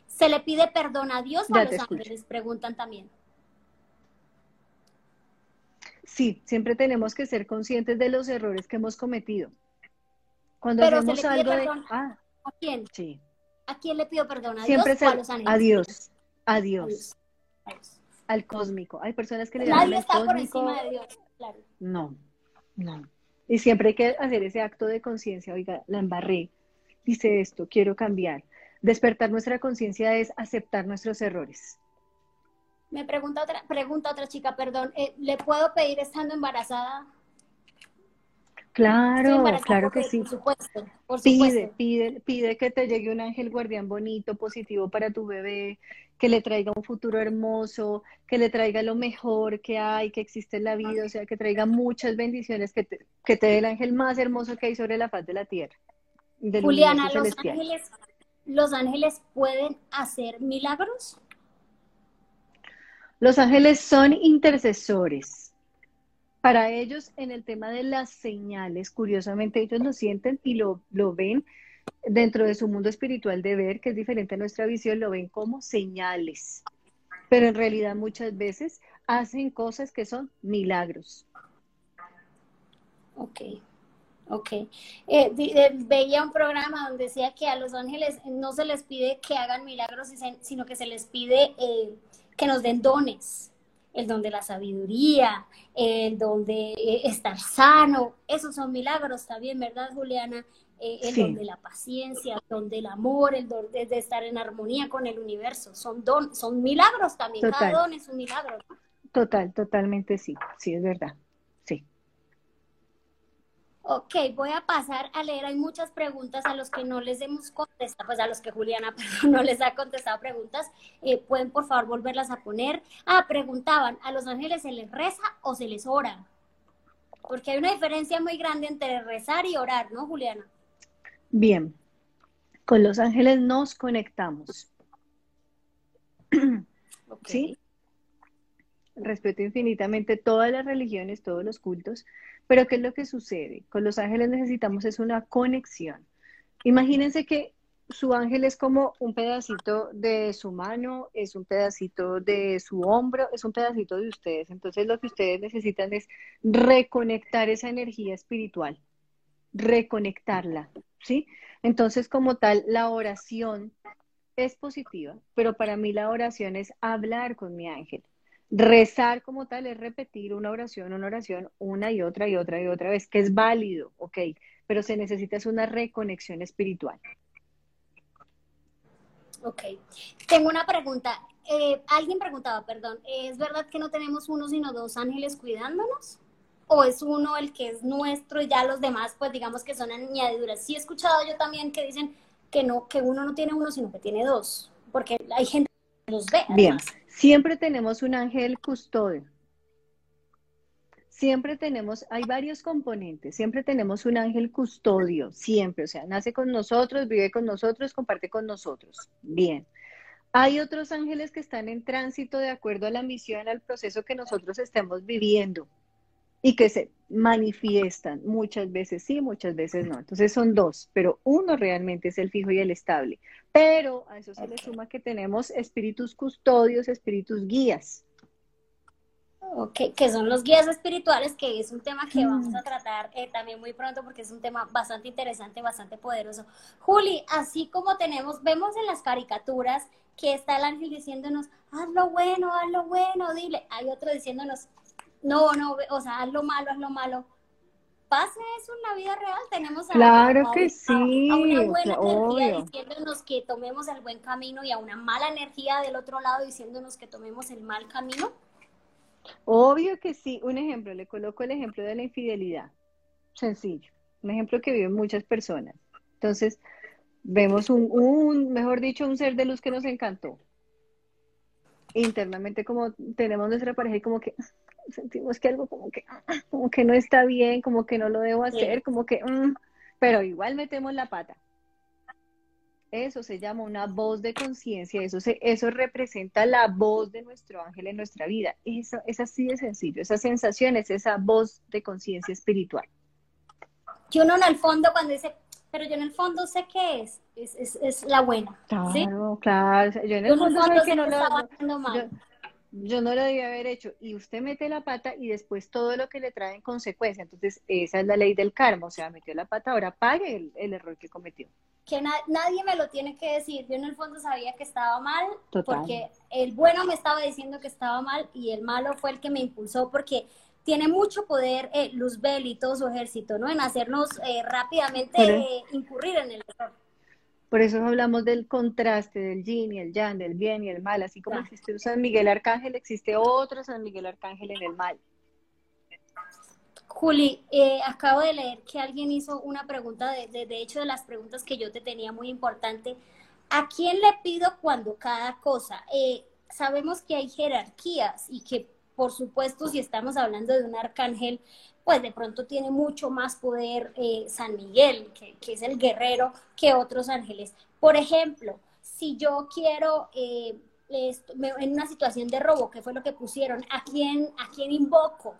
¿Se le pide perdón a Dios o a los ángeles? Preguntan también. Sí, siempre tenemos que ser conscientes de los errores que hemos cometido. Cuando hacemos algo de... Ah, ¿A quién? Sí. ¿A quién le pido perdón? ¿A siempre Dios o a los ángeles? A Dios. A Dios. Al cósmico. Hay personas que le llaman Nadie está por encima de Dios, claro. No, no. Y siempre hay que hacer ese acto de conciencia. Oiga, la embarré. Dice esto, quiero cambiar. Despertar nuestra conciencia es aceptar nuestros errores. Me pregunta otra, pregunta otra chica, perdón, eh, ¿le puedo pedir estando embarazada? Claro, claro que sí. Por supuesto, Pide, pide, pide que te llegue un ángel guardián bonito, positivo para tu bebé, que le traiga un futuro hermoso, que le traiga lo mejor que hay, que existe en la vida, o sea, que traiga muchas bendiciones, que te, que te dé el ángel más hermoso que hay sobre la faz de la tierra. Juliana, los ángeles, ¿los ángeles pueden hacer milagros? Los ángeles son intercesores. Para ellos, en el tema de las señales, curiosamente ellos lo sienten y lo, ven dentro de su mundo espiritual de ver, que es diferente a nuestra visión, lo ven como señales. Pero en realidad muchas veces hacen cosas que son milagros. Ok, ok. Eh, eh, veía un programa donde decía que a los ángeles no se les pide que hagan milagros, sino que se les pide eh, que nos den dones, el don de la sabiduría, el don de eh, estar sano, esos son milagros también, ¿verdad, Juliana? Eh, el don de la paciencia, el don del amor, el don de, estar en armonía con el universo, son don, son milagros también, cada don es un milagro. Total, totalmente sí, sí, es verdad. Ok, voy a pasar a leer. Hay muchas preguntas a los que no les hemos contestado, pues a los que Juliana no les ha contestado preguntas. Eh, Pueden por favor volverlas a poner. Ah, preguntaban, ¿a los ángeles se les reza o se les ora? Porque hay una diferencia muy grande entre rezar y orar, ¿no, Juliana? Bien, con los ángeles nos conectamos. ¿Sí? Respeto infinitamente todas las religiones, todos los cultos, pero ¿qué es lo que sucede? Con los ángeles necesitamos es una conexión. Imagínense que su ángel es como un pedacito de su mano, es un pedacito de su hombro, es un pedacito de ustedes. Entonces lo que ustedes necesitan es reconectar esa energía espiritual, reconectarla, ¿sí? Entonces como tal, la oración es positiva, pero para mí la oración es hablar con mi ángel. Rezar como tal es repetir una oración, una oración, una y otra y otra y otra vez, que es válido, ok, pero se necesita es una reconexión espiritual. Ok. Tengo una pregunta. Eh, alguien preguntaba, perdón, ¿es verdad que no tenemos uno sino dos ángeles cuidándonos? ¿O es uno el que es nuestro y ya los demás, pues digamos que son añadiduras? Sí he escuchado yo también que dicen que no, que uno no tiene uno, sino que tiene dos, porque hay gente que los ve. Bien, siempre tenemos un ángel custodio. Siempre tenemos, hay varios componentes, siempre tenemos un ángel custodio, siempre, o sea, nace con nosotros, vive con nosotros, comparte con nosotros. Bien. Hay otros ángeles que están en tránsito de acuerdo a la misión, al proceso que nosotros estemos viviendo y que se manifiestan muchas veces sí, muchas veces no. Entonces son dos, pero uno realmente es el fijo y el estable. Pero a eso se le suma que tenemos espíritus custodios, espíritus guías. Ok, que son los guías espirituales, que es un tema que vamos a mm. tratar eh, también muy pronto porque es un tema bastante interesante, bastante poderoso. Juli, así como tenemos, vemos en las caricaturas que está el ángel diciéndonos, haz lo bueno, haz lo bueno, dile. Hay otro diciéndonos, no, no, o sea, haz lo malo, haz lo malo. ¿Pasa eso en la vida real? Tenemos a, claro que sí, una buena energía diciéndonos que tomemos el buen camino y a una mala energía del otro lado diciéndonos que tomemos el mal camino. Obvio que sí. Un ejemplo, le coloco el ejemplo de la infidelidad. Sencillo. Un ejemplo que viven muchas personas. Entonces, vemos un, un, mejor dicho, un ser de luz que nos encantó. Internamente, como tenemos nuestra pareja y como que sentimos que algo como que, como que no está bien, como que no lo debo hacer, como que, mm, pero igual metemos la pata. Eso se llama una voz de conciencia, eso, eso representa la voz de nuestro ángel en nuestra vida. Eso es así de sencillo, esa sensación es esa voz de conciencia espiritual. Y uno en el fondo cuando dice, pero yo en el fondo sé que es, es, es, la buena. Claro, claro, yo en el fondo, sé que no lo, mal yo no lo debía haber hecho y usted mete la pata y después todo lo que le trae en consecuencia. Entonces, esa es la ley del karma, o sea, metió la pata, ahora pague el, error que cometió. Que nadie me lo tiene que decir. Yo en el fondo sabía que estaba mal, porque el bueno me estaba diciendo que estaba mal y el malo fue el que me impulsó, porque tiene mucho poder eh, Luzbel y todo su ejército, ¿no? En hacernos eh, rápidamente eh, incurrir en el error. Por eso hablamos del contraste del yin y el yang, del bien y el mal. Así como existe un San Miguel Arcángel, existe otro San Miguel Arcángel en el mal. Juli, eh, acabo de leer que alguien hizo una pregunta, de, de, hecho de las preguntas que yo te tenía muy importante. ¿A quién le pido cuando cada cosa? Eh, sabemos que hay jerarquías y que, por supuesto, si estamos hablando de un arcángel, pues de pronto tiene mucho más poder eh, San Miguel, que, es el guerrero, que otros ángeles. Por ejemplo, si yo quiero, eh, en una situación de robo, que fue lo que pusieron, ¿a quién, a quién invoco?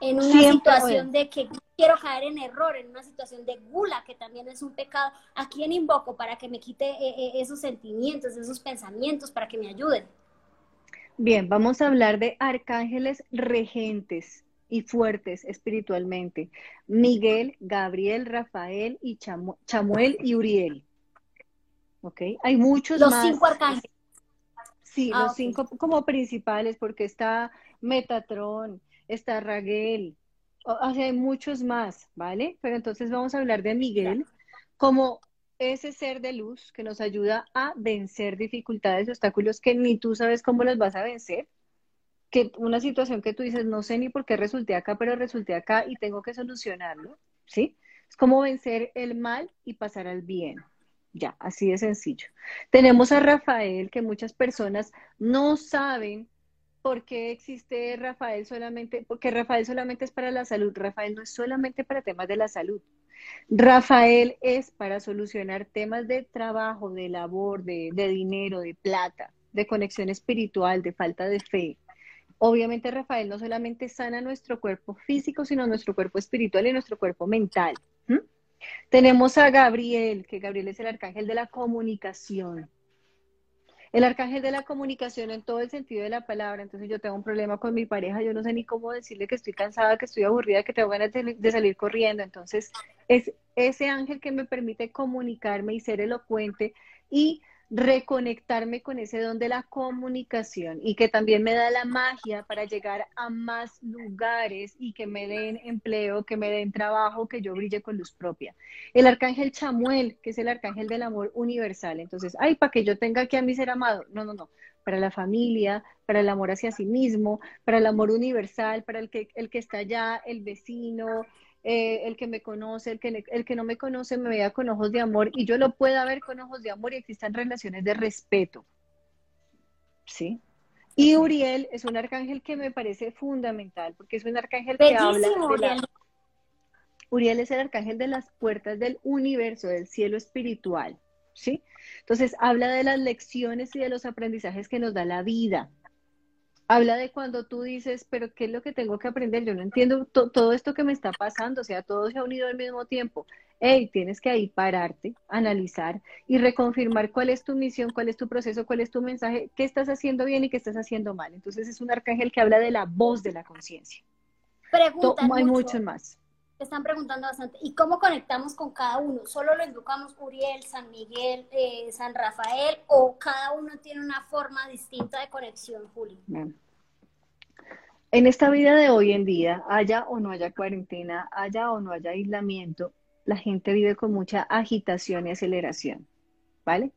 En una situación de que quiero caer en error, en una situación de gula, que también es un pecado, ¿a quién invoco para que me quite eh, esos sentimientos, esos pensamientos, para que me ayuden? Bien, vamos a hablar de arcángeles regentes y fuertes espiritualmente. Miguel, Gabriel, Rafael y Chamuel y Uriel. ¿Ok? Hay muchos los cinco arcángeles. Sí, ah, los cinco como principales, porque está Metatron, está Raguel, o, sea, hay muchos más, ¿vale? Pero entonces vamos a hablar de Miguel como ese ser de luz que nos ayuda a vencer dificultades y obstáculos que ni tú sabes cómo los vas a vencer. Que una situación que tú dices, no sé ni por qué resulté acá, pero resulté acá y tengo que solucionarlo, ¿sí? Es como vencer el mal y pasar al bien. Ya, así de sencillo. Tenemos a Rafael, que muchas personas no saben por qué existe Rafael solamente, porque Rafael solamente es para la salud. Rafael no es solamente para temas de la salud. Rafael es para solucionar temas de trabajo, de labor, de, dinero, de plata, de conexión espiritual, de falta de fe. Obviamente Rafael no solamente sana nuestro cuerpo físico, sino nuestro cuerpo espiritual y nuestro cuerpo mental. Tenemos a Gabriel, que Gabriel es el arcángel de la comunicación. El arcángel de la comunicación en todo el sentido de la palabra. Entonces yo tengo un problema con mi pareja, yo no sé ni cómo decirle que estoy cansada, que estoy aburrida, que tengo ganas de, salir corriendo. Entonces es ese ángel que me permite comunicarme y ser elocuente y reconectarme con ese don de la comunicación y que también me da la magia para llegar a más lugares y que me den empleo, que me den trabajo, que yo brille con luz propia. El arcángel Chamuel, que es el arcángel del amor universal. Entonces, ay, para que yo tenga que a mí ser amado. No, no, no. Para la familia, para el amor hacia sí mismo, para el amor universal, para el que, el que está allá, el vecino, eh, el que me conoce, el que, el que no me conoce me vea con ojos de amor y yo lo pueda ver con ojos de amor y existan relaciones de respeto. ¿Sí? Y Uriel es un arcángel que me parece fundamental porque es un arcángel que habla de la... Uriel es el arcángel de las puertas del universo, del cielo espiritual, ¿sí? Entonces habla de las lecciones y de los aprendizajes que nos da la vida, habla de cuando tú dices, pero ¿qué es lo que tengo que aprender? Yo no entiendo todo esto que me está pasando, o sea, todo se ha unido al mismo tiempo. Hey, tienes que ahí pararte, analizar y reconfirmar cuál es tu misión, cuál es tu proceso, cuál es tu mensaje, qué estás haciendo bien y qué estás haciendo mal. Entonces es un arcángel que habla de la voz de la conciencia. Preguntan Hay mucho más están preguntando bastante. ¿Y cómo conectamos con cada uno? ¿Solo lo invocamos Uriel, San Miguel, eh, San Rafael o cada uno tiene una forma distinta de conexión, Juli? En esta vida de hoy en día, haya o no haya cuarentena, haya o no haya aislamiento, la gente vive con mucha agitación y aceleración, ¿vale?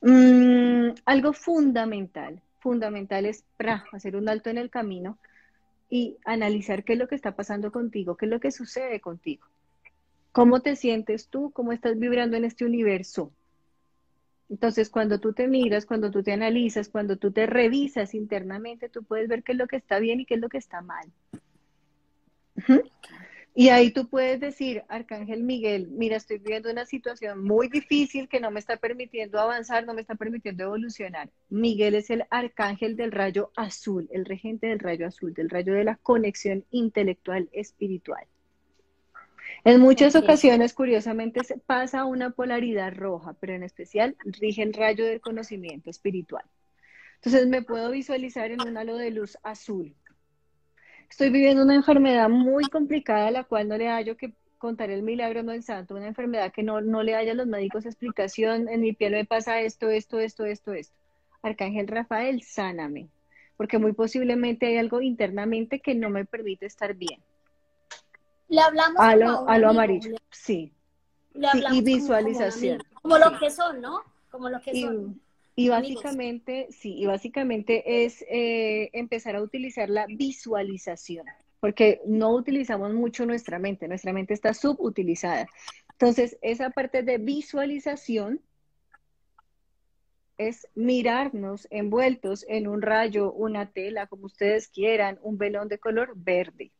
Mm, algo fundamental, fundamental es hacer un alto en el camino y analizar qué es lo que está pasando contigo, qué es lo que sucede contigo. ¿Cómo te sientes tú? ¿Cómo estás vibrando en este universo? Entonces, cuando tú te miras, cuando tú te analizas, cuando tú te revisas internamente, tú puedes ver qué es lo que está bien y qué es lo que está mal. Y ahí tú puedes decir, Arcángel Miguel, mira, estoy viviendo una situación muy difícil que no me está permitiendo avanzar, no me está permitiendo evolucionar. Miguel es el arcángel del rayo azul, el regente del rayo azul, del rayo de la conexión intelectual espiritual. En muchas ocasiones, curiosamente, se pasa una polaridad roja, pero en especial rige el rayo del conocimiento espiritual. Entonces me puedo visualizar en un halo de luz azul, estoy viviendo una enfermedad muy complicada, a la cual no le hallo que contar el milagro no el santo, una enfermedad que no, no le haya a los médicos explicación, en mi piel me pasa esto, esto, esto, esto, esto. Arcángel Rafael, sáname, porque muy posiblemente hay algo internamente que no me permite estar bien. Le hablamos a lo, a lo amarillo, sí. y visualización. Como, lo que son, ¿no? Como lo que son. Y básicamente, sí, y básicamente es eh, empezar a utilizar la visualización, porque no utilizamos mucho nuestra mente, nuestra mente está subutilizada. Entonces, esa parte de visualización es mirarnos envueltos en un rayo, una tela, como ustedes quieran, un velón de color verde.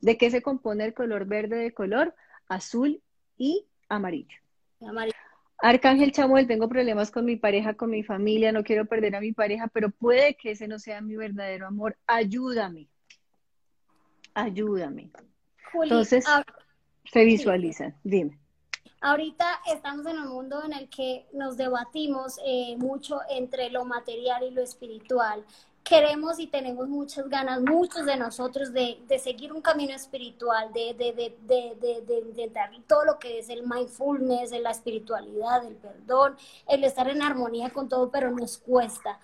¿De qué se compone el color verde de color? Azul y amarillo. amarillo. Arcángel Chamuel, tengo problemas con mi pareja, con mi familia, no quiero perder a mi pareja, pero puede que ese no sea mi verdadero amor. Ayúdame. Ayúdame. Entonces, se visualiza. Dime. Ahorita estamos en un mundo en el que nos debatimos eh, mucho entre lo material y lo espiritual queremos y tenemos muchas ganas, muchos de nosotros, de, de seguir un camino espiritual, de, de, de, intentar todo lo que es el mindfulness, la espiritualidad, el perdón, el estar en armonía con todo, pero nos cuesta.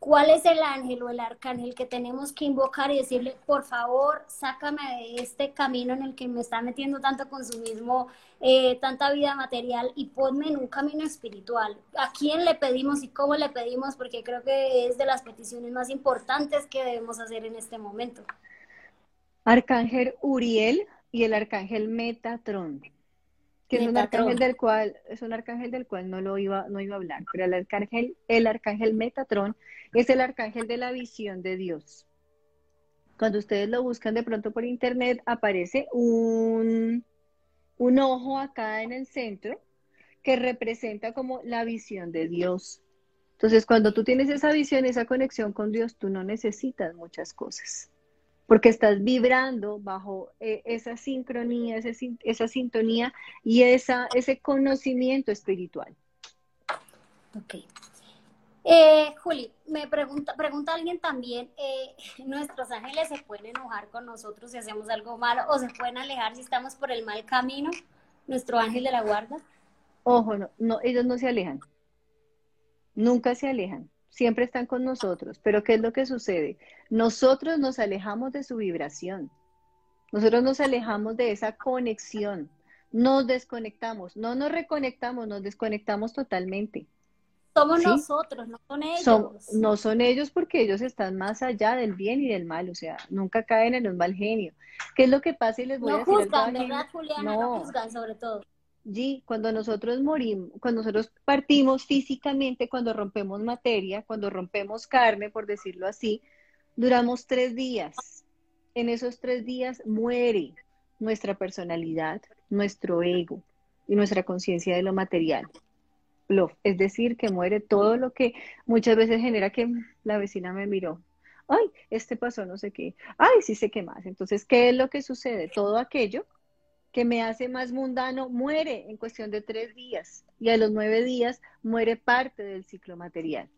¿Cuál es el ángel o el arcángel que tenemos que invocar y decirle, por favor, sácame de este camino en el que me está metiendo tanto consumismo, eh, tanta vida material y ponme en un camino espiritual? ¿A quién le pedimos y cómo le pedimos? Porque creo que es de las peticiones más importantes que debemos hacer en este momento. Arcángel Uriel y el arcángel Metatron que es un arcángel del cual es un arcángel del cual no lo iba no iba a hablar, pero el arcángel el arcángel Metatron es el arcángel de la visión de Dios. Cuando ustedes lo buscan de pronto por internet aparece un un ojo acá en el centro que representa como la visión de Dios. Entonces, cuando tú tienes esa visión, esa conexión con Dios, tú no necesitas muchas cosas porque estás vibrando bajo eh, esa sincronía, esa, sintonía y esa, ese conocimiento espiritual. Ok. Eh, Juli, me pregunta, pregunta alguien también, eh, ¿nuestros ángeles se pueden enojar con nosotros si hacemos algo malo o se pueden alejar si estamos por el mal camino? ¿Nuestro ángel de la guarda? Ojo, no, no ellos no se alejan. nunca se alejan, siempre están con nosotros. Pero ¿qué es lo que sucede? Nosotros nos alejamos de su vibración, nosotros nos alejamos de esa conexión, nos desconectamos, no nos reconectamos, nos desconectamos totalmente. Somos nosotros, no son ellos. no son ellos porque ellos están más allá del bien y del mal, o sea, nunca caen en un mal genio. ¿Qué es lo que pasa y les voy a decir? Juzgan, ¿verdad, Juliana? No, juzgan sobre todo. G, cuando nosotros morimos, cuando nosotros partimos físicamente, cuando rompemos materia, cuando rompemos carne, por decirlo así, duramos tres días. En esos tres días muere nuestra personalidad, nuestro ego y nuestra conciencia de lo material es decir, que muere todo lo que muchas veces genera que la vecina me miró. Ay, este pasó no sé qué. Ay, sí sé qué más. Entonces, ¿qué es lo que sucede? Todo aquello que me hace más mundano muere en cuestión de tres días y a los nueve días muere parte del ciclo material.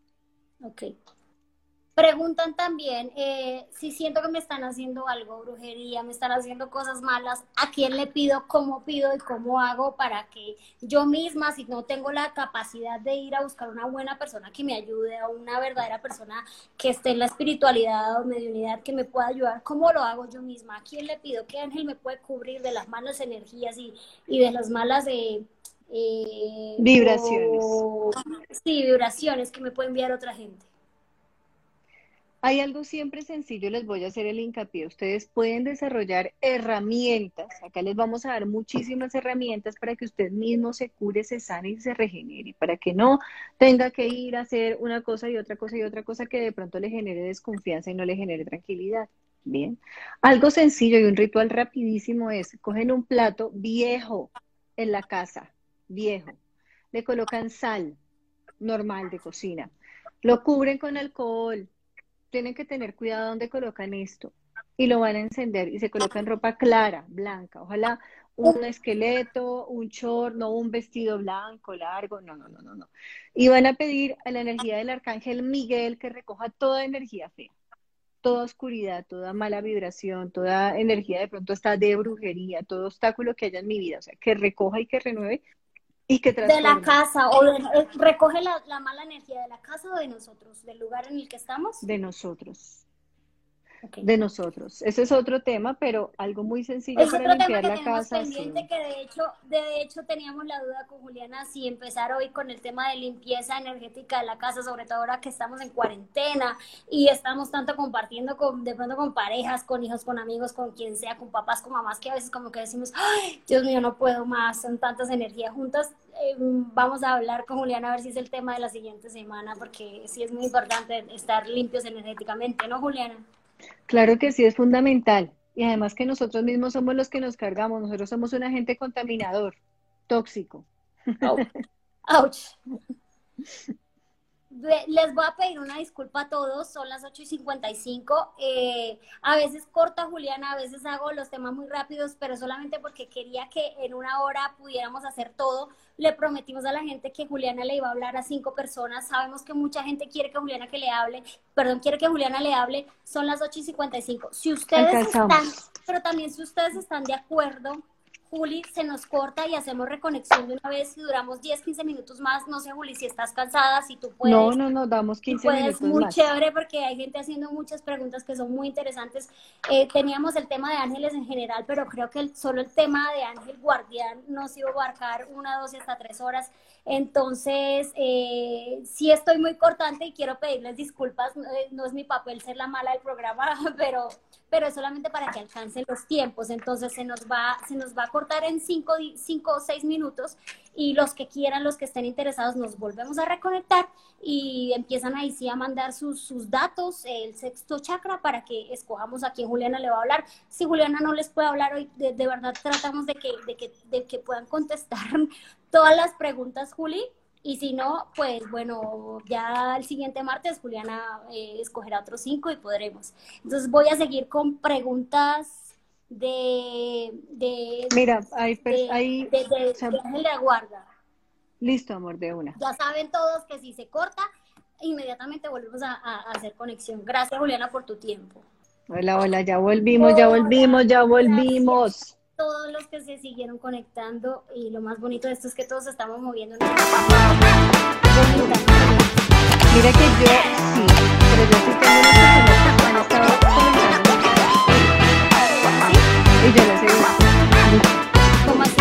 Ok. Preguntan también eh, si siento que me están haciendo algo, brujería, me están haciendo cosas malas, ¿a quién le pido, cómo pido y cómo hago para que yo misma, si no tengo la capacidad de ir a buscar una buena persona que me ayude, a una verdadera persona que esté en la espiritualidad o mediunidad que me pueda ayudar, ¿cómo lo hago yo misma? ¿A quién le pido? ¿Qué ángel me puede cubrir de las malas energías y, de las malas de... Eh, vibraciones. sí, vibraciones que me puede enviar otra gente. Hay algo siempre sencillo, les voy a hacer el hincapié. Ustedes pueden desarrollar herramientas. Acá les vamos a dar muchísimas herramientas para que usted mismo se cure, se sane y se regenere, para que no tenga que ir a hacer una cosa y otra cosa y otra cosa que de pronto le genere desconfianza y no le genere tranquilidad. Bien. Algo sencillo y un ritual rapidísimo es, cogen un plato viejo en la casa, viejo, le colocan sal normal de cocina, lo cubren con alcohol, tienen que tener cuidado donde colocan esto. Y lo van a encender y se colocan ropa clara, blanca, ojalá un esqueleto, un short, un vestido blanco, largo, no, no, no, no, no. Y van a pedir a la energía del arcángel Miguel que recoja toda energía fea, toda oscuridad, toda mala vibración, toda energía de pronto está de brujería, todo obstáculo que haya en mi vida, o sea, que recoja y que renueve de la casa, o eh, recoge la, mala energía de la casa o de nosotros, del lugar en el que estamos. De nosotros. De nosotros. Ese es otro tema, pero algo muy sencillo para limpiar la casa. Pendiente que de hecho, de hecho teníamos la duda con Juliana si empezar hoy con el tema de limpieza energética de la casa, sobre todo ahora que estamos en cuarentena y estamos tanto compartiendo con, de pronto con parejas, con hijos, con amigos, con quien sea, con papás, con mamás, que a veces como que decimos, ay, Dios mío, no puedo más, son tantas energías juntas. Eh, vamos a hablar con Juliana a ver si es el tema de la siguiente semana, porque sí es muy importante estar limpios energéticamente, ¿no, Juliana? Claro que sí, es fundamental. Y además que nosotros mismos somos los que nos cargamos, nosotros somos un agente contaminador, tóxico. Ouch. Les voy a pedir una disculpa a todos, son las 8 y 55. Eh, a veces corta Juliana, a veces hago los temas muy rápidos, pero solamente porque quería que en una hora pudiéramos hacer todo. Le prometimos a la gente que Juliana le iba a hablar a cinco personas. Sabemos que mucha gente quiere que Juliana que le hable, perdón, quiere que Juliana le hable. Son las 8 y 55. Si ustedes están, pero también si ustedes están de acuerdo Juli, se nos corta y hacemos reconexión de una vez y duramos 10, 15 minutos más. No sé, Juli, si estás cansada, si tú puedes. No, no, no, damos 15 puedes, minutos muy chévere porque hay gente haciendo muchas preguntas que son muy interesantes. Eh, teníamos el tema de ángeles en general, pero creo que solo el tema de ángel guardián nos iba a abarcar una, dos y hasta tres horas. Entonces, eh, sí estoy muy cortante y quiero pedirles disculpas. Eh, no es mi papel ser la mala del programa, pero, pero es solamente para que alcancen los tiempos. Entonces, se nos va, se nos va a cortar en cinco, cinco o seis minutos y los que quieran, los que estén interesados, nos volvemos a reconectar y empiezan ahí sí a mandar sus, sus datos, el sexto chakra, para que escojamos a quién Juliana le va a hablar. Si Juliana no les puede hablar hoy, de, verdad tratamos de que, de, que, de que puedan contestar todas las preguntas, Juli. Y si no, pues bueno, ya el siguiente martes Juliana eh, escogerá otros cinco y podremos. Entonces voy a seguir con preguntas de... de Mira, hay... hay de, de, guarda. Listo, amor, de una. Ya saben todos que si se corta, inmediatamente volvemos a, a hacer conexión. Gracias, Juliana, por tu tiempo. Hola, hola, ya volvimos, ya volvimos, ya volvimos todos los que se siguieron conectando y lo más bonito de esto es que todos estamos moviendo Mira que yo sí, pero yo sí tengo unas personas que han estado comentando y yo visto mucho. ¿Cómo así?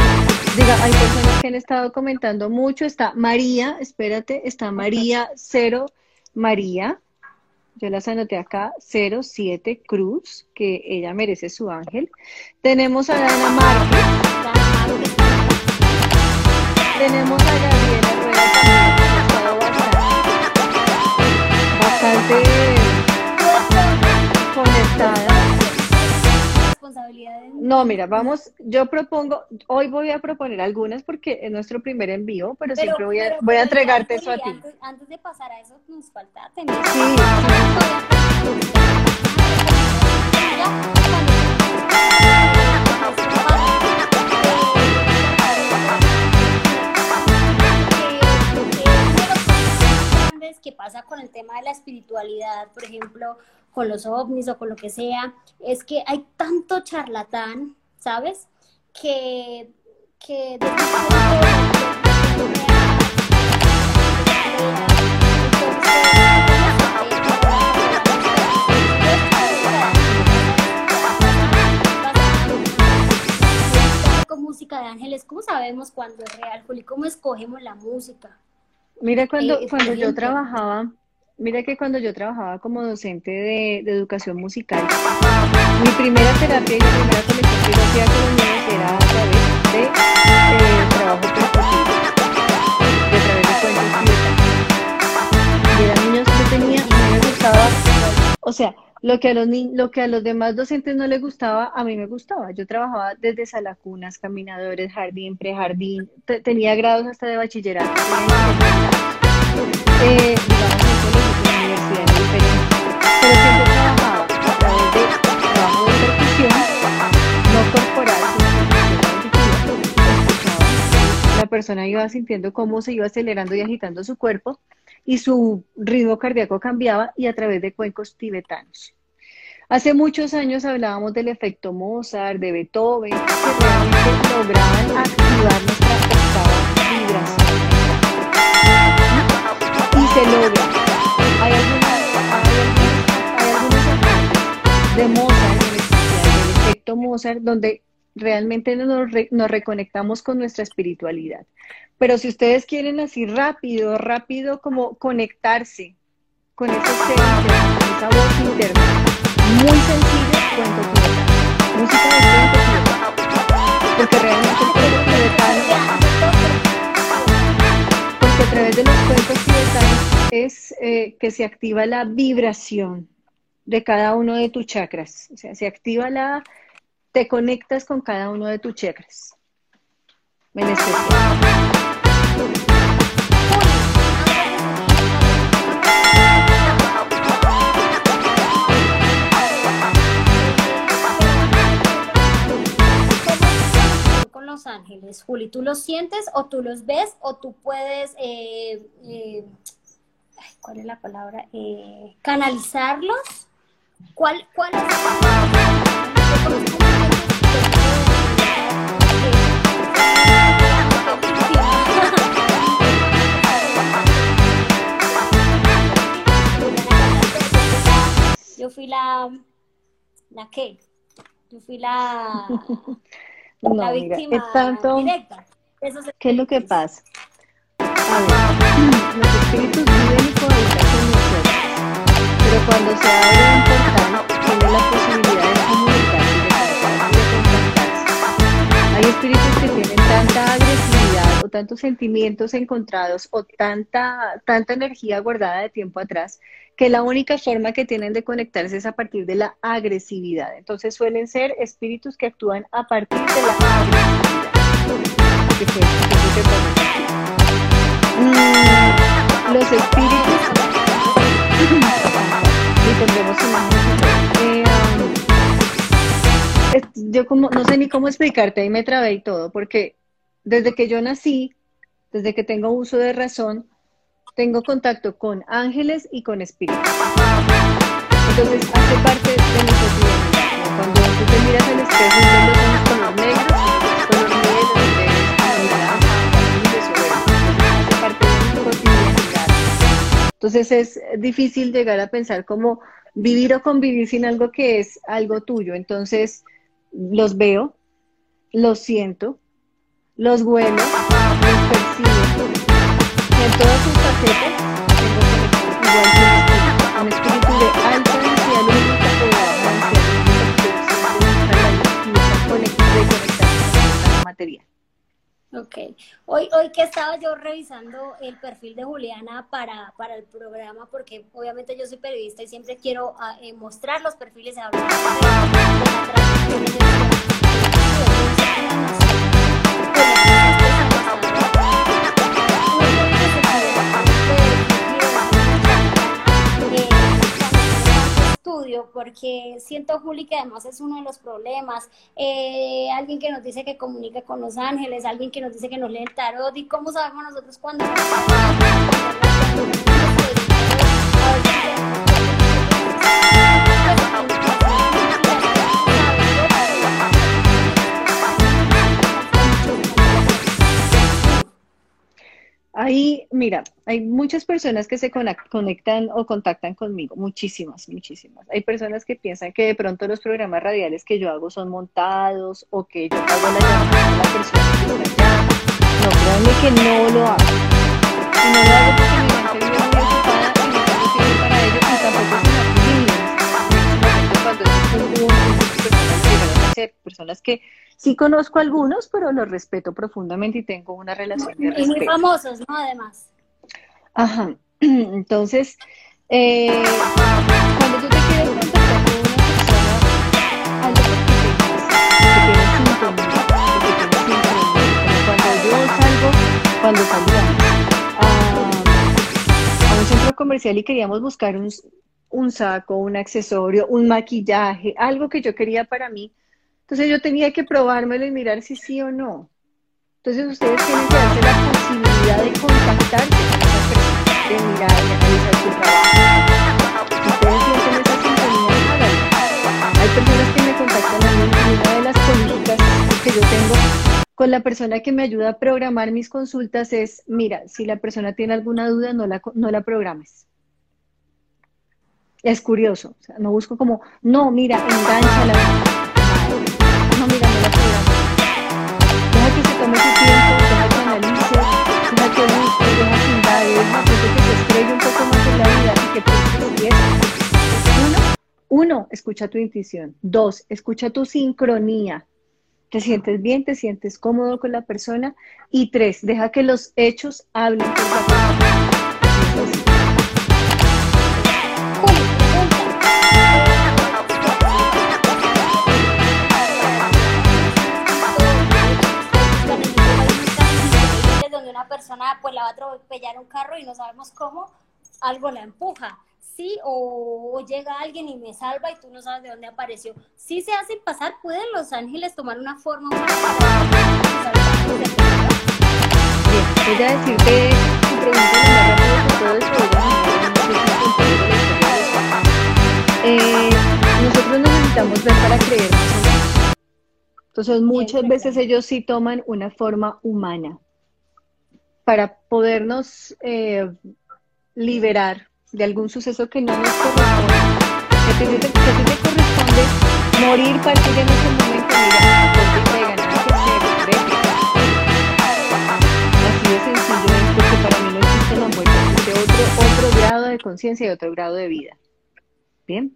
Diga, hay personas que han estado comentando mucho. Está María, espérate, está María cero María. Yo las anoté acá, 07 Cruz, que ella merece su ángel. Tenemos a Dana Márquez, tenemos a Gabriela Rueda bastante Responsabilidades. No, mira, vamos, yo propongo, hoy voy a proponer algunas porque es nuestro primer envío, pero, siempre voy a, pero- voy a entregarte eso a ti. Antes, antes de pasar a eso, nos falta tener. Sí, que pasa con el tema de la espiritualidad, por ejemplo, con los ovnis o con lo que sea, es que hay tanto charlatán, ¿sabes? Que, con música de ángeles, ¿cómo sabemos cuándo es real, Juli? ¿Cómo escogemos la música? Mira, cuando, Eh, cuando yo trabajaba, mira que cuando yo trabajaba como docente de, de educación musical, mi primera terapia y la primera conexión que yo hacía con los niños era a través de eh, trabajo y a través de cuentos. Y eran niños que tenía, mí me gustaba, o sea, lo que a los lo que a los demás docentes no les gustaba, a mí me gustaba. Yo trabajaba desde salacunas, caminadores, jardín, prejardín, te- tenía grados hasta de bachillerato. Eh, digamos, la persona iba sintiendo cómo se iba acelerando y agitando su cuerpo y su ritmo cardíaco cambiaba y a través de cuencos tibetanos. Hace muchos años hablábamos del efecto Mozart, de Beethoven, que realmente lograban activar nuestra octava vibración. Y se logra. Hay artes de Mozart, del efecto Mozart, donde realmente nos, nos reconectamos con nuestra espiritualidad. Pero si ustedes quieren así rápido, rápido como conectarse con ser interno, con esa voz interna, muy sencillo, cuento tibetano. Música de cuento. Porque realmente el cuento porque a través de los cuentos tibetanos es eh, que se activa la vibración de cada uno de tus chakras. O sea, se activa la, te conectas con cada uno de tus chakras. En especial. con los ángeles, Juli, ¿tú los sientes o tú los ves o tú puedes, eh, eh, ¿cuál es la palabra? Eh, canalizarlos. ¿Cuál, cuál es? Yo fui la, ¿la qué? Yo fui la, No, la mira, víctima es tanto. directa. de esos ¿Qué es lo que pasa? A ver, los espíritus viven y cohabitan con nosotros, pero cuando se abre un portal, tiene la posibilidad de comunicarse Hay espíritus que tienen tanta agresividad o tantos sentimientos encontrados o tanta, tanta energía guardada de tiempo atrás que la única forma que tienen de conectarse es a partir de la agresividad. Entonces suelen ser espíritus que actúan a partir de la agresividad. Mm, los espíritus y tendremos imágenes. Eh, um, yo como no sé ni cómo explicarte, ahí me trabé y todo, porque desde que yo nací, desde que tengo uso de razón, tengo contacto con ángeles y con espíritus. Entonces hace parte de mi cotidianidad. como Cuando tú te miras al espejo y ves los color hace parte de Entonces es difícil llegar a pensar cómo vivir o convivir sin algo que es algo tuyo. Entonces los veo, los siento, los huelo, los percibo. Y en todas sus facetas igual un espíritu, de alta de la. Ok. Hoy, hoy que estaba yo revisando el perfil de Juliana para, para el programa, porque obviamente yo soy periodista y siempre quiero ah, eh, mostrar los perfiles de hablar porque siento, Juli, que además es uno de los problemas. Eh, alguien que nos dice que comunica con los ángeles, alguien que nos dice que nos lee el tarot, y cómo sabemos nosotros cuando... Ahí, mira, hay muchas personas que se conectan o contactan conmigo, muchísimas, muchísimas. Hay personas que piensan que de pronto los programas radiales que yo hago son montados o que yo hago la llamada a la persona que está allá. No, créanme que no lo hago. No lo hago porque mi mente vive muy ocupada y no tengo tiempo para ello y tampoco es una ser personas que Sí conozco algunos, pero los respeto profundamente y tengo una relación de respeto. Y muy famosos, ¿no? Además. Ajá. Entonces, eh, cuando tú te quieres contactar con una persona, algo que tienes, que tienes sintonía, que tienes sintonía. cuando yo salgo, cuando a, a un centro comercial y queríamos buscar un, un saco, un accesorio, un maquillaje, algo que yo quería para mí, entonces yo tenía que probármelo y mirar si sí o no. Entonces ustedes tienen que darse la posibilidad de contactarse con esa persona, de mirar, de realizar su trabajo. Ustedes sienten esa sintonía, Hay personas que me contactan a mí y una de las políticas que yo tengo con la persona que me ayuda a programar mis consultas es, mira, si la persona tiene alguna duda, no la, no la programes. Es curioso, o sea, no busco como, no, mira, engancha no la programa. Deja que se tome su tiempo, deja que analice, deja que busque, deja que indague, deja que se estrelle un poco más en la vida y que piense Uno, uno, escucha tu intuición. Dos, escucha tu sincronía. Te sientes bien, te sientes cómodo con la persona. Y tres, deja que los hechos hablen por la persona. Persona pues la va a atropellar un carro y no sabemos cómo, algo la empuja. Sí, o, llega alguien y me salva y tú no sabes de dónde apareció. Sí se hacen pasar, ¿pueden los ángeles tomar una forma Bien, voy a decirte tu pregunta todo eh, nosotros necesitamos ver para creer Entonces muchas veces ellos sí toman una forma humana para podernos eh, liberar de algún suceso que no nos corresponde. Que te, te, te corresponde morir, partir en ese momento, mira, porque ser, Así de sencillo es porque para mí no existe la muerte, existe otro, otro grado de conciencia y otro grado de vida. ¿Bien?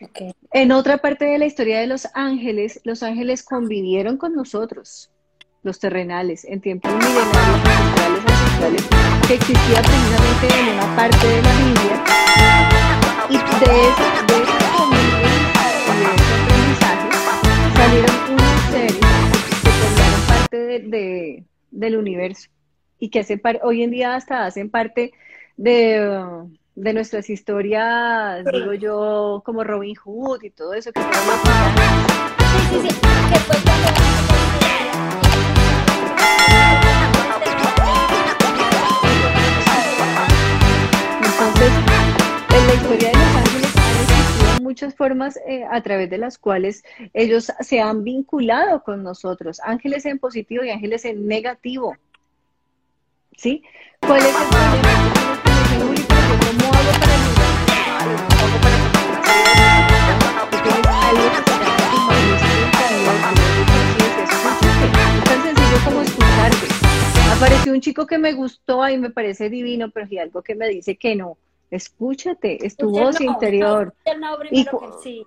Okay. En otra parte de la historia de los ángeles, los ángeles convivieron con nosotros los terrenales, en tiempos milenarios ancestrales, ancestrales, que existía precisamente en una parte de la Biblia, y de esa, de esa convivencia y de ese aprendizaje salieron unos seres que formaron parte de, de, del universo y que hacen hoy en día hasta hacen parte de, de nuestras historias, digo yo, como Robin Hood y todo eso que sí, sí, sí, que fue en la historia de los ángeles han muchas formas eh, a través de las cuales ellos se han vinculado con nosotros, ángeles en positivo y ángeles en negativo. ¿Sí? ¿Cuál es el problema? ¿cómo hago para Apareció un chico que me gustó y me parece divino, pero si algo que me dice que no, escúchate, es tu voz interior. y, sí.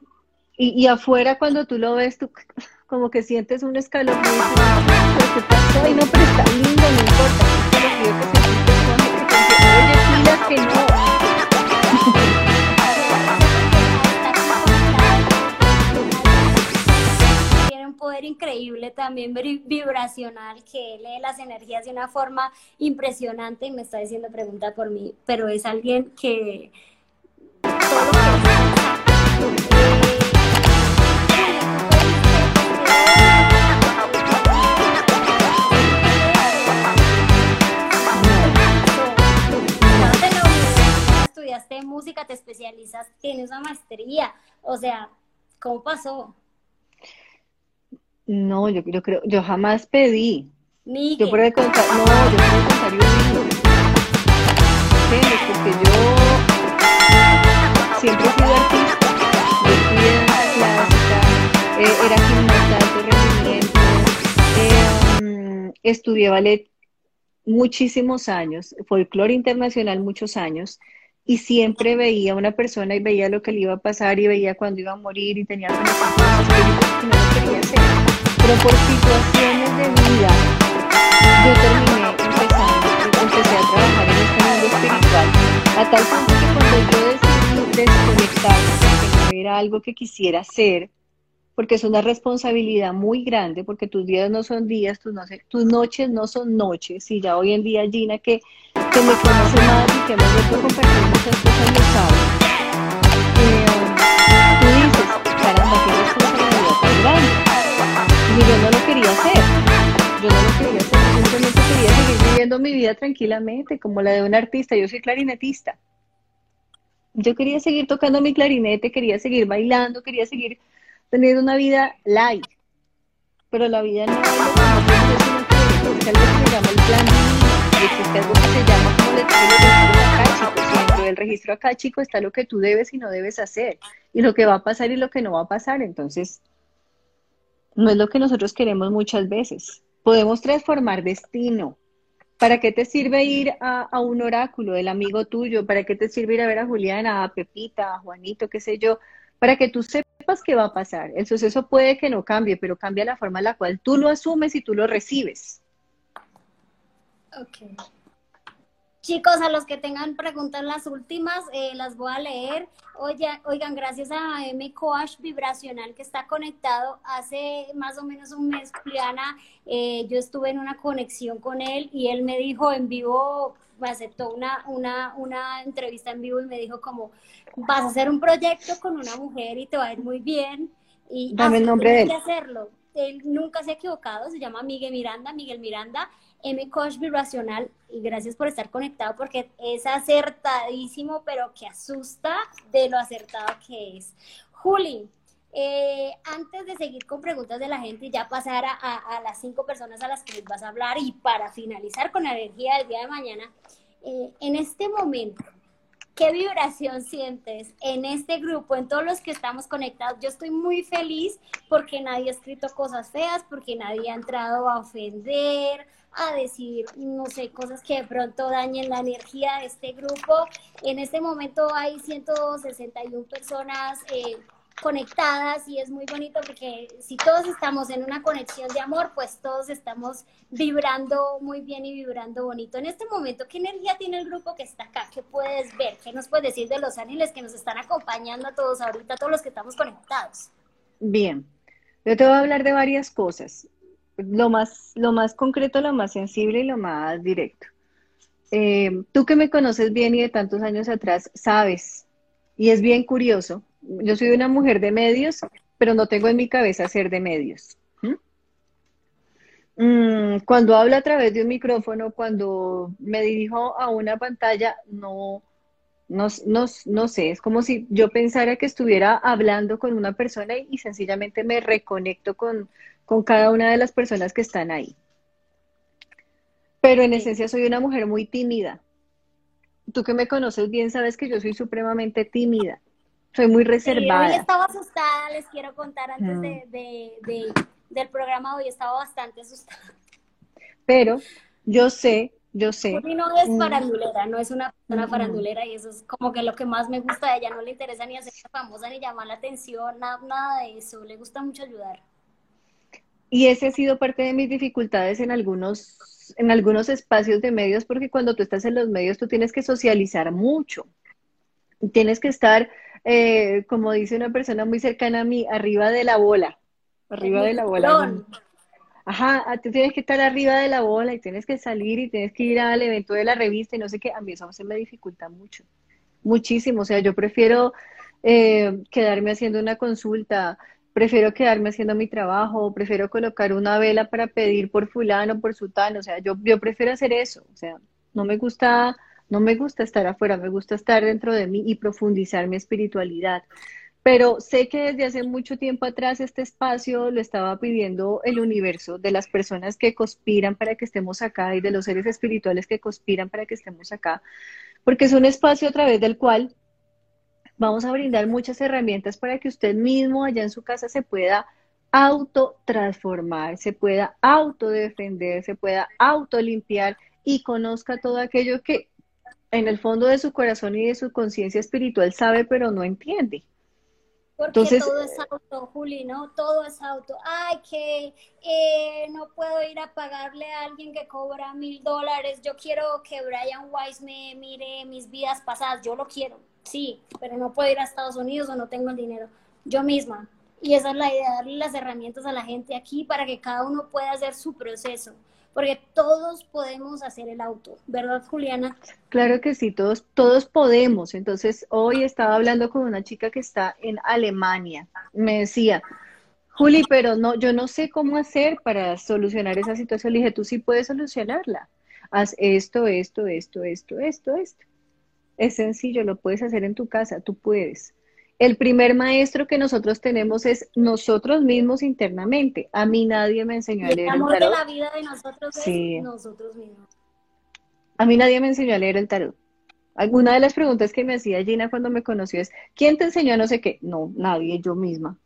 y, y, afuera cuando tú lo ves, tú como que sientes un escalón y dices, ¿qué pasó? Y no, pero está lindo, no importa. Lo que yo oye, que no. Increíble también vibracional que lee las energías de una forma impresionante y me está diciendo pregunta por mí, pero es alguien que estudiaste música, te especializas, tienes una maestría, o sea, ¿cómo pasó? No, yo, yo creo, yo jamás pedí. Yo puedo contar, no, yo puedo contar yo ¿Entiendes? Porque yo siempre he sido artista. Yo danza clásica, eh, era gimnasta de rendimiento, eh, estudié ballet muchísimos años, folclore internacional muchos años, y siempre veía a una persona y veía lo que le iba a pasar y veía cuando iba a morir y tenía cosas pero por situaciones de vida yo terminé empezando, empecé a trabajar en este mundo espiritual, a tal punto que cuando yo decidí desconectarme, porque no era algo que quisiera hacer, porque es una responsabilidad muy grande, porque tus días no son días, tus, no tus noches no son noches, y ya hoy en día Gina, que, me conoce más y que hemos vuelto compartir muchas cosas, lo sabe. Eh, grande yo no lo quería hacer. Yo no lo quería hacer, simplemente quería seguir viviendo mi vida tranquilamente, como la de un artista. Yo soy clarinetista. Yo quería seguir tocando mi clarinete, quería seguir bailando, quería seguir teniendo una vida light. Pero la vida no es algo que se llama el plan y existe algo que se llama como le registro acá, del registro acá, chico, está lo que tú debes y no debes hacer, y lo que va a pasar y lo que no va a pasar. Entonces, no es lo que nosotros queremos muchas veces. Podemos transformar destino. ¿Para qué te sirve ir a, un oráculo del amigo tuyo? ¿Para qué te sirve ir a ver a Juliana, a Pepita, a Juanito, qué sé yo? Para que tú sepas qué va a pasar. El suceso puede que no cambie, pero cambia la forma en la cual tú lo asumes y tú lo recibes. Ok. Chicos, a los que tengan preguntas las últimas, eh, las voy a leer. Oye, oigan, gracias a M Coach Vibracional que está conectado hace más o menos un mes, Juliana, eh, yo estuve en una conexión con él y él me dijo en vivo, me aceptó una, una, una entrevista en vivo y me dijo como, vas a hacer un proyecto con una mujer y te va a ir muy bien. Y Dame el nombre de él. hacerlo. Él nunca se ha equivocado, se llama Miguel Miranda, Miguel Miranda M Coach Vibracional y gracias por estar conectado porque es acertadísimo, pero que asusta de lo acertado que es. Juli, eh, antes de seguir con preguntas de la gente y ya pasar a, las cinco personas a las que les vas a hablar y para finalizar con la energía del día de mañana, eh, en este momento, ¿qué vibración sientes en este grupo, en todos los que estamos conectados? Yo estoy muy feliz porque nadie ha escrito cosas feas, porque nadie ha entrado a ofender, a decir, no sé, cosas que de pronto dañen la energía de este grupo. En este momento hay 161 personas eh, conectadas y es muy bonito porque si todos estamos en una conexión de amor, pues todos estamos vibrando muy bien y vibrando bonito. En este momento, ¿qué energía tiene el grupo que está acá? ¿Qué puedes ver? ¿Qué nos puedes decir de los ángeles que nos están acompañando a todos ahorita, todos los que estamos conectados? Bien, yo te voy a hablar de varias cosas lo más, lo más concreto, lo más sensible y lo más directo. Eh, tú que me conoces bien y de tantos años atrás, sabes, y es bien curioso, yo soy una mujer de medios, pero no tengo en mi cabeza ser de medios. Mm, cuando hablo a través de un micrófono, cuando me dirijo a una pantalla, no, no, no, sé, es como si yo pensara que estuviera hablando con una persona y sencillamente me reconecto con, con cada una de las personas que están ahí. Pero en esencia soy una mujer muy tímida. tú que me conoces bien sabes que yo soy supremamente tímida, soy muy reservada. Sí, hoy estaba asustada, les quiero contar antes de, mm. de, del programa, hoy estaba bastante asustada. Pero yo sé, yo sé. no es mm. farandulera, no es una persona farandulera y eso es como que lo que más me gusta de ella, no le interesa ni hacerse famosa ni llamar la atención, nada, nada de eso, le gusta mucho ayudar. Y ese ha sido parte de mis dificultades en algunos, en algunos espacios de medios, porque cuando tú estás en los medios tú tienes que socializar mucho. Tienes que estar, eh, como dice una persona muy cercana a mí, arriba de la bola. Arriba de la bola. Ajá, tú tienes que estar arriba de la bola y tienes que salir y tienes que ir al evento de la revista y no sé qué. A mí eso se me dificulta mucho. Muchísimo. O sea, yo prefiero eh, quedarme haciendo una consulta, prefiero quedarme haciendo mi trabajo, prefiero colocar una vela para pedir por fulano, por sutano, o sea, yo, yo prefiero hacer eso, o sea, no me gusta, no me gusta estar afuera, me gusta estar dentro de mí y profundizar mi espiritualidad. Pero sé que desde hace mucho tiempo atrás este espacio lo estaba pidiendo el universo de las personas que conspiran para que estemos acá y de los seres espirituales que conspiran para que estemos acá, porque es un espacio a través del cual vamos a brindar muchas herramientas para que usted mismo allá en su casa se pueda autotransformar, se pueda autodefender, se pueda autolimpiar y conozca todo aquello que en el fondo de su corazón y de su conciencia espiritual sabe pero no entiende. Porque Entonces, todo es auto, Juli, ¿no? Todo es auto. Ay, que eh, no puedo ir a pagarle a alguien que cobra mil dólares. Yo quiero que Brian Weiss me mire mis vidas pasadas. Yo lo quiero sí, pero no puedo ir a Estados Unidos o no tengo el dinero. Yo misma. Y esa es la idea, darle las herramientas a la gente aquí para que cada uno pueda hacer su proceso. Porque todos podemos hacer el auto, ¿verdad, Juliana? Claro que sí, todos, todos podemos. Entonces, hoy estaba hablando con una chica que está en Alemania. Me decía, Juli, pero no, yo no sé cómo hacer para solucionar esa situación. Le dije, tú sí puedes solucionarla. Haz esto, esto, esto, esto, esto, esto. Es sencillo, lo puedes hacer en tu casa, tú puedes. El primer maestro que nosotros tenemos es nosotros mismos internamente. A mí nadie me enseñó a leer el amor de la vida de nosotros es nosotros mismos. A mí nadie me enseñó a leer el tarot. Alguna de las preguntas que me hacía Gina cuando me conoció es, ¿quién te enseñó a no sé qué? No, nadie, yo misma.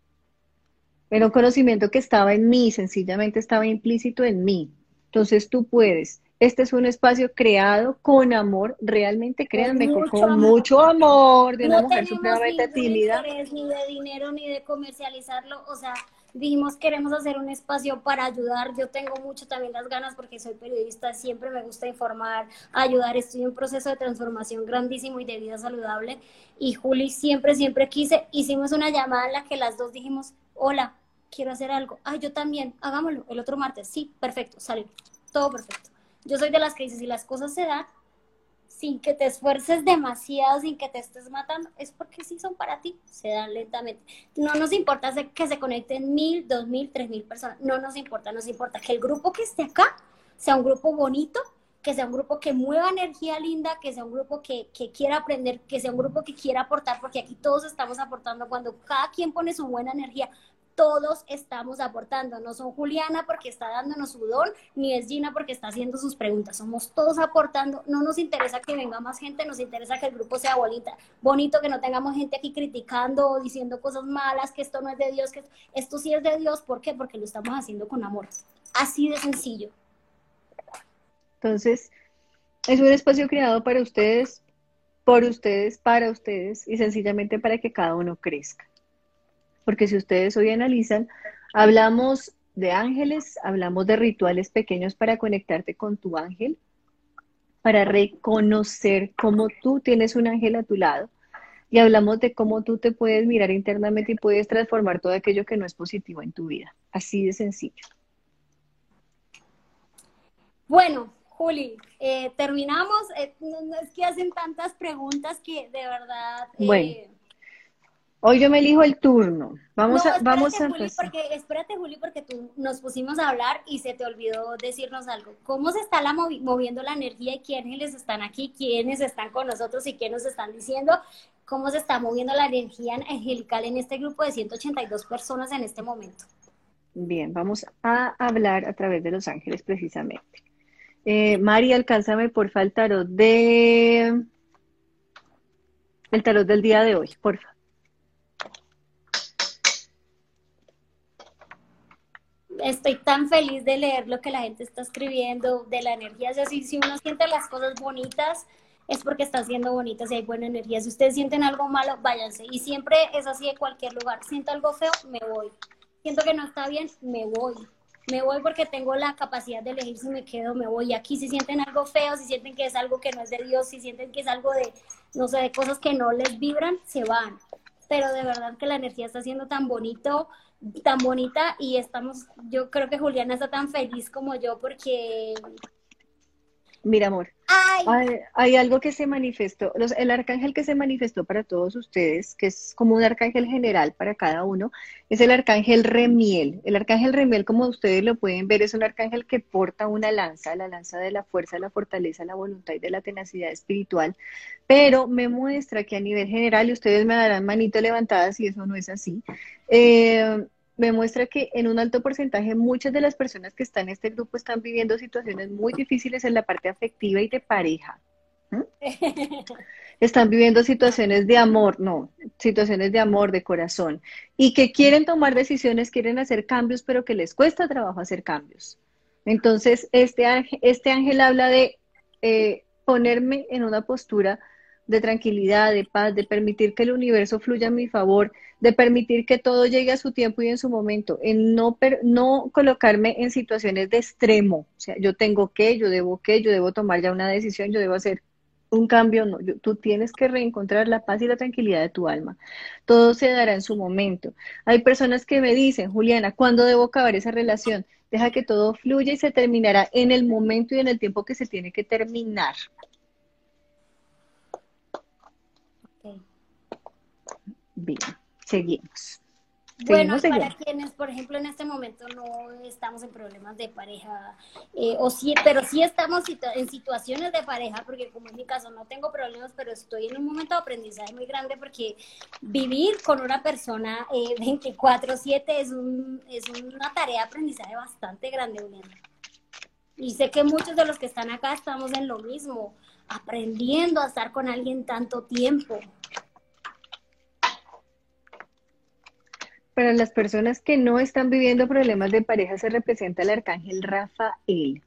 Era un conocimiento que estaba en mí, sencillamente estaba implícito en mí. Entonces tú puedes. Este es un espacio creado con amor, realmente créanme, con, mucho amor, de una mujer supremamente tímida. Ni de dinero, ni de comercializarlo, o sea, dijimos queremos hacer un espacio para ayudar. Yo tengo mucho también las ganas porque soy periodista, siempre me gusta informar, ayudar. Estoy en un proceso de transformación grandísimo y de vida saludable. Y Juli siempre, siempre quise. Hicimos una llamada en la que las dos dijimos, hola, quiero hacer algo. Ah, yo también, hagámoslo el otro martes. Sí, perfecto, sale, todo perfecto. Yo soy de las que dice, si las cosas se dan sin que te esfuerces demasiado, sin que te estés matando, es porque sí son para ti, se dan lentamente. No nos importa que se conecten mil, dos mil, tres mil personas, no nos importa, nos importa que el grupo que esté acá sea un grupo bonito, que sea un grupo que mueva energía linda, que sea un grupo que, que, quiera aprender, que sea un grupo que quiera aportar, porque aquí todos estamos aportando cuando cada quien pone su buena energía todos estamos aportando. No son Juliana porque está dándonos su don, ni es Gina porque está haciendo sus preguntas. Somos todos aportando. No nos interesa que venga más gente, nos interesa que el grupo sea bonita, bonito, que no tengamos gente aquí criticando o diciendo cosas malas, que esto no es de Dios, que esto sí es de Dios. ¿Por qué? Porque lo estamos haciendo con amor. Así de sencillo. Entonces, es un espacio creado para ustedes, por ustedes, para ustedes y sencillamente para que cada uno crezca porque si ustedes hoy analizan, hablamos de ángeles, hablamos de rituales pequeños para conectarte con tu ángel, para reconocer cómo tú tienes un ángel a tu lado. Y hablamos de cómo tú te puedes mirar internamente y puedes transformar todo aquello que no es positivo en tu vida. Así de sencillo. Bueno, Juli, eh, terminamos. Eh, no, es que hacen tantas preguntas que de verdad... Eh, Hoy yo me elijo el turno. Vamos a, vamos a Juli, porque, espérate, Juli, porque tú nos pusimos a hablar y se te olvidó decirnos algo. ¿Cómo se está la moviendo la energía y quiénes están aquí, quiénes están con nosotros y qué nos están diciendo? ¿Cómo se está moviendo la energía angelical en este grupo de 182 personas en este momento? Bien, vamos a hablar a través de los ángeles precisamente. Eh, Mari, alcánzame por faltar de el tarot del día de hoy, por favor. Estoy tan feliz de leer lo que la gente está escribiendo, de la energía. Si, uno siente las cosas bonitas, es porque está siendo bonitas y hay buena energía. Si ustedes sienten algo malo, váyanse. Y siempre es así de cualquier lugar. Siento algo feo, me voy. Siento que no está bien, me voy. Me voy porque tengo la capacidad de elegir si me quedo, me voy. Aquí si sienten algo feo, si sienten que es algo que no es de Dios, si sienten que es algo de, no sé, de cosas que no les vibran, se van. Pero de verdad que la energía está siendo tan bonito, tan bonita y estamos, yo creo que Juliana está tan feliz como yo porque... Mira, amor, hay, algo que se manifestó, el arcángel que se manifestó para todos ustedes, que es como un arcángel general para cada uno, es el arcángel Remiel. El arcángel Remiel, como ustedes lo pueden ver, es un arcángel que porta una lanza, la lanza de la fuerza, la fortaleza, la voluntad y de la tenacidad espiritual, pero me muestra que a nivel general, y ustedes me darán manito levantada si eso no es así, eh, me muestra que en un alto porcentaje muchas de las personas que están en este grupo están viviendo situaciones muy difíciles en la parte afectiva y de pareja. Están viviendo situaciones de amor, no, situaciones de amor, de corazón, y que quieren tomar decisiones, quieren hacer cambios, pero que les cuesta trabajo hacer cambios. Entonces, este ángel, este ángel habla de eh, ponerme en una postura de tranquilidad, de paz, de permitir que el universo fluya a mi favor, de permitir que todo llegue a su tiempo y en su momento, en no, no colocarme en situaciones de extremo, o sea, yo tengo que, yo debo que, yo debo tomar ya una decisión, yo debo hacer un cambio, no, tú tienes que reencontrar la paz y la tranquilidad de tu alma. Todo se dará en su momento. Hay personas que me dicen, Juliana, ¿cuándo debo acabar esa relación? Deja que todo fluya y se terminará en el momento y en el tiempo que se tiene que terminar. Bien, seguimos. Bueno, para quienes, por ejemplo, en este momento no estamos en problemas de pareja, eh, o sí, pero sí estamos en situaciones de pareja, porque como en mi caso no tengo problemas, pero estoy en un momento de aprendizaje muy grande, porque vivir con una persona eh, 24/7 es, un, es una tarea de aprendizaje bastante grande, Y sé que muchos de los que están acá estamos en lo mismo, aprendiendo a estar con alguien tanto tiempo. Para las personas que no están viviendo problemas de pareja se representa el arcángel Rafael.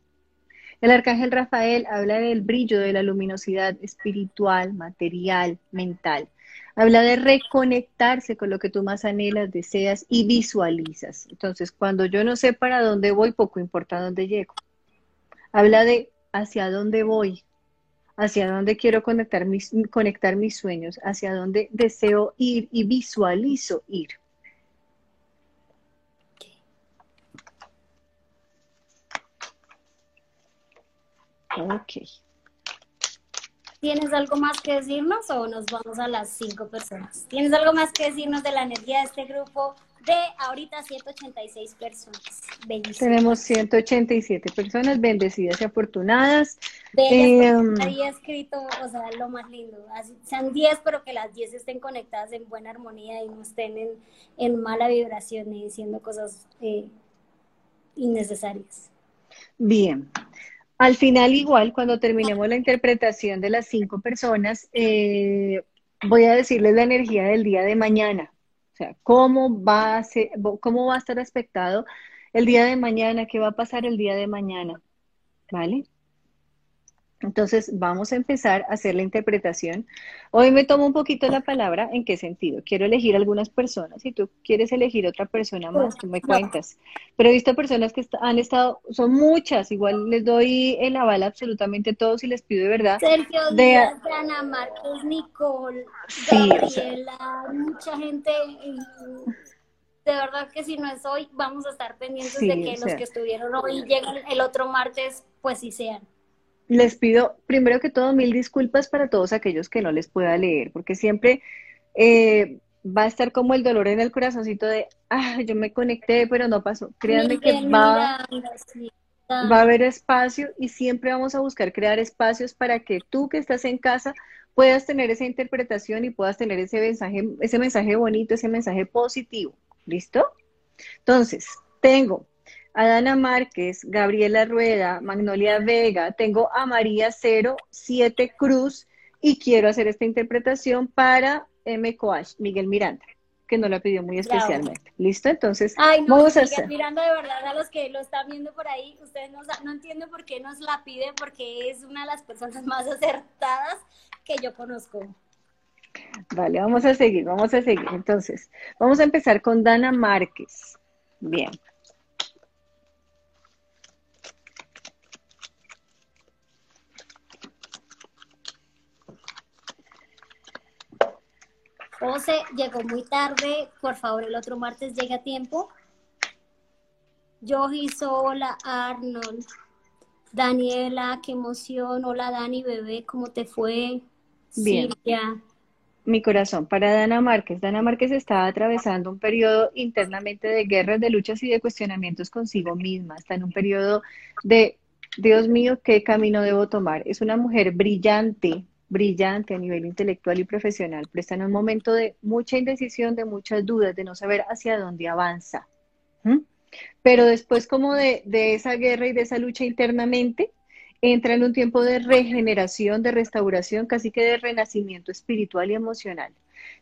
El arcángel Rafael habla del brillo, de la luminosidad espiritual, material, mental. Habla de reconectarse con lo que tú más anhelas, deseas y visualizas. Entonces, cuando yo no sé para dónde voy, poco importa dónde llego. Habla de hacia dónde voy, hacia dónde quiero conectar mis, conectar mis sueños, hacia dónde deseo ir y visualizo ir. Ok. ¿Tienes algo más que decirnos o nos vamos a las cinco personas? ¿Tienes algo más que decirnos de la energía de este grupo de ahorita 186 personas? Tenemos 187 personas bendecidas y afortunadas. Eh, ahí escrito, o sea, lo más lindo. sean 10, pero que las 10 estén conectadas en buena armonía y no estén en, mala vibración y diciendo cosas eh, innecesarias. Bien, al final, igual, cuando terminemos la interpretación de las cinco personas, eh, voy a decirles la energía del día de mañana. O sea, cómo va a ser, cómo va a estar aspectado el día de mañana, qué va a pasar el día de mañana. ¿Vale? Entonces, vamos a empezar a hacer la interpretación. Hoy me tomo un poquito la palabra, ¿en qué sentido? Quiero elegir algunas personas. Si tú quieres elegir otra persona más, tú me cuentas. Pero he visto personas que han estado, son muchas, igual les doy el aval absolutamente a todos y les pido de verdad. Sergio Díaz, Ana Marcos, Nicole, Gabriela, mucha gente. de verdad que si no es hoy, vamos a estar pendientes de que los que estuvieron hoy lleguen el otro martes, pues sí sean les pido primero que todo mil disculpas para todos aquellos que no les pueda leer, porque siempre eh, va a estar como el dolor en el corazoncito de, ah, yo me conecté, pero no pasó. Créanme que va, va a haber espacio y siempre vamos a buscar crear espacios para que tú que estás en casa puedas tener esa interpretación y puedas tener ese mensaje, ese mensaje bonito, ese mensaje positivo. ¿Listo? Entonces, tengo Adana Márquez, Gabriela Rueda, Magnolia Vega, tengo a María Cero, Siete Cruz y quiero hacer esta interpretación para M. Coach, Miguel Miranda, que no la pidió muy especialmente. ¿Listo? Entonces, Ay, no, vamos a hacer. Miranda, de verdad, a los que lo están viendo por ahí, ustedes no, no entienden por qué nos la pide, porque es una de las personas más acertadas que yo conozco. Vale, vamos a seguir, vamos a seguir. Entonces, vamos a empezar con Dana Márquez. Bien. José llegó muy tarde, por favor el otro martes llegue a tiempo. Yo hola Arnold. Daniela, qué emoción. Hola Dani, bebé, ¿cómo te fue? Bien. Mi corazón, para Dana Márquez. Dana Márquez estaba atravesando un periodo internamente de guerras, de luchas y de cuestionamientos consigo misma. Está en un periodo de, Dios mío, ¿qué camino debo tomar? Es una mujer brillante, brillante a nivel intelectual y profesional, pero en un momento de mucha indecisión, de muchas dudas, de no saber hacia dónde avanza. Pero después como de, de esa guerra y de esa lucha internamente, entra en un tiempo de regeneración, de restauración, casi que de renacimiento espiritual y emocional.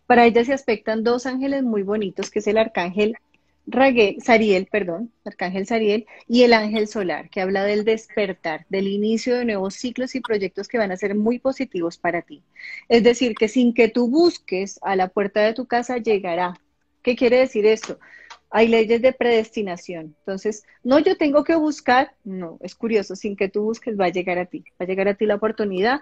Para ella se aspectan dos ángeles muy bonitos, que es el arcángel Raguel, Sariel, perdón, Arcángel Sariel, y el ángel solar, que habla del despertar, del inicio de nuevos ciclos y proyectos que van a ser muy positivos para ti. Es decir, que sin que tú busques a la puerta de tu casa llegará. ¿Qué quiere decir esto? Hay leyes de predestinación. Entonces, no yo tengo que buscar, no, es curioso, sin que tú busques va a llegar a ti, va a llegar a ti la oportunidad,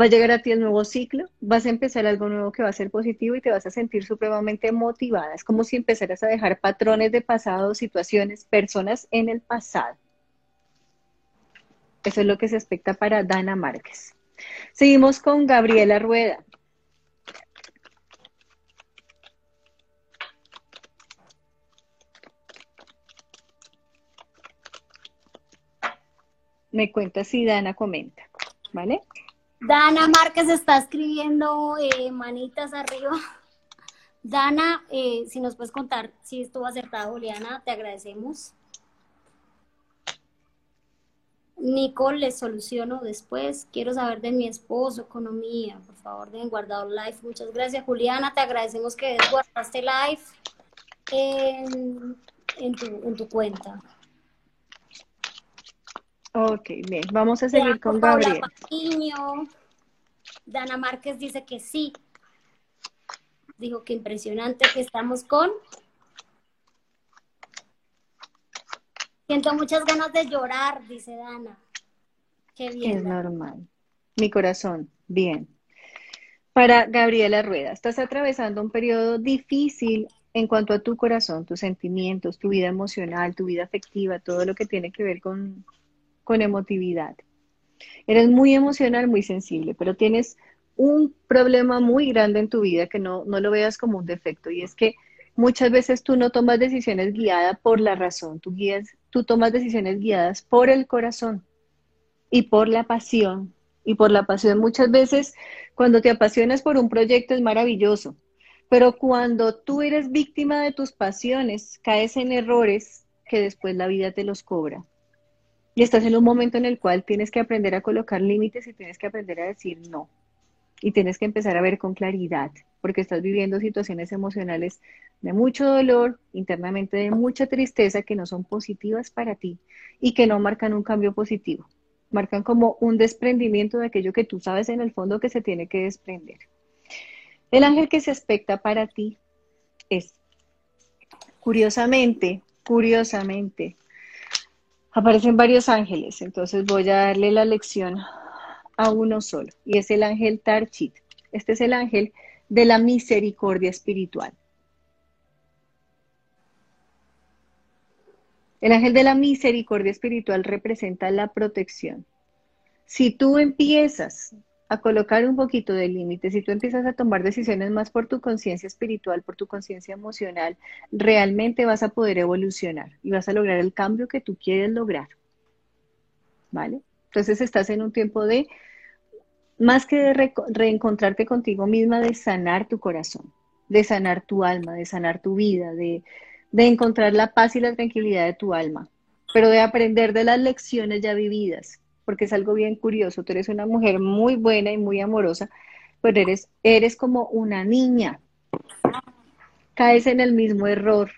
va a llegar a ti el nuevo ciclo, vas a empezar algo nuevo que va a ser positivo y te vas a sentir supremamente motivada. Es como si empezaras a dejar patrones de pasado, situaciones, personas en el pasado. Eso es lo que se expecta para Dana Márquez. Seguimos con Gabriela Rueda. Me cuenta si Dana comenta, ¿vale? Dana Márquez está escribiendo eh, manitas arriba. Dana, eh, si nos puedes contar si estuvo acertado, Juliana, te agradecemos. Nicole, les soluciono después. Quiero saber de mi esposo, economía. Por favor, den guardado live. Muchas gracias, Juliana. Te agradecemos que guardaste live en tu cuenta. Ok, bien, vamos a seguir con Gabriel. Dana Márquez dice que sí. Dijo que impresionante que estamos con. Siento muchas ganas de llorar, dice Dana. Qué bien. Es normal. Mi corazón, bien. Para Gabriela Rueda, estás atravesando un periodo difícil en cuanto a tu corazón, tus sentimientos, tu vida emocional, tu vida afectiva, todo lo que tiene que ver con, con emotividad. Eres muy emocional, muy sensible, pero tienes un problema muy grande en tu vida que no, no lo veas como un defecto y es que muchas veces tú no tomas decisiones guiadas por la razón, tú, guías, tú tomas decisiones guiadas por el corazón y por la pasión. Y por la pasión muchas veces cuando te apasionas por un proyecto es maravilloso, pero cuando tú eres víctima de tus pasiones, caes en errores que después la vida te los cobra. Y estás en un momento en el cual tienes que aprender a colocar límites y tienes que aprender a decir no. Y tienes que empezar a ver con claridad, porque estás viviendo situaciones emocionales de mucho dolor, internamente de mucha tristeza que no son positivas para ti y que no marcan un cambio positivo. Marcan como un desprendimiento de aquello que tú sabes en el fondo que se tiene que desprender. El ángel que se expecta para ti es, curiosamente, curiosamente, Aparecen varios ángeles, entonces voy a darle la lección a uno solo, y es el ángel Tarchit. Este es el ángel de la misericordia espiritual. El ángel de la misericordia espiritual representa la protección. Si tú empiezas a colocar un poquito de límites, si tú empiezas a tomar decisiones más por tu conciencia espiritual, por tu conciencia emocional, realmente vas a poder evolucionar y vas a lograr el cambio que tú quieres lograr. ¿Vale? Entonces estás en un tiempo de, más que de reencontrarte contigo misma, de sanar tu corazón, de sanar tu alma, de sanar tu vida, de, de encontrar la paz y la tranquilidad de tu alma, pero de aprender de las lecciones ya vividas, porque es algo bien curioso. Tú eres una mujer muy buena y muy amorosa, pero eres, eres como una niña. Caes en el mismo error.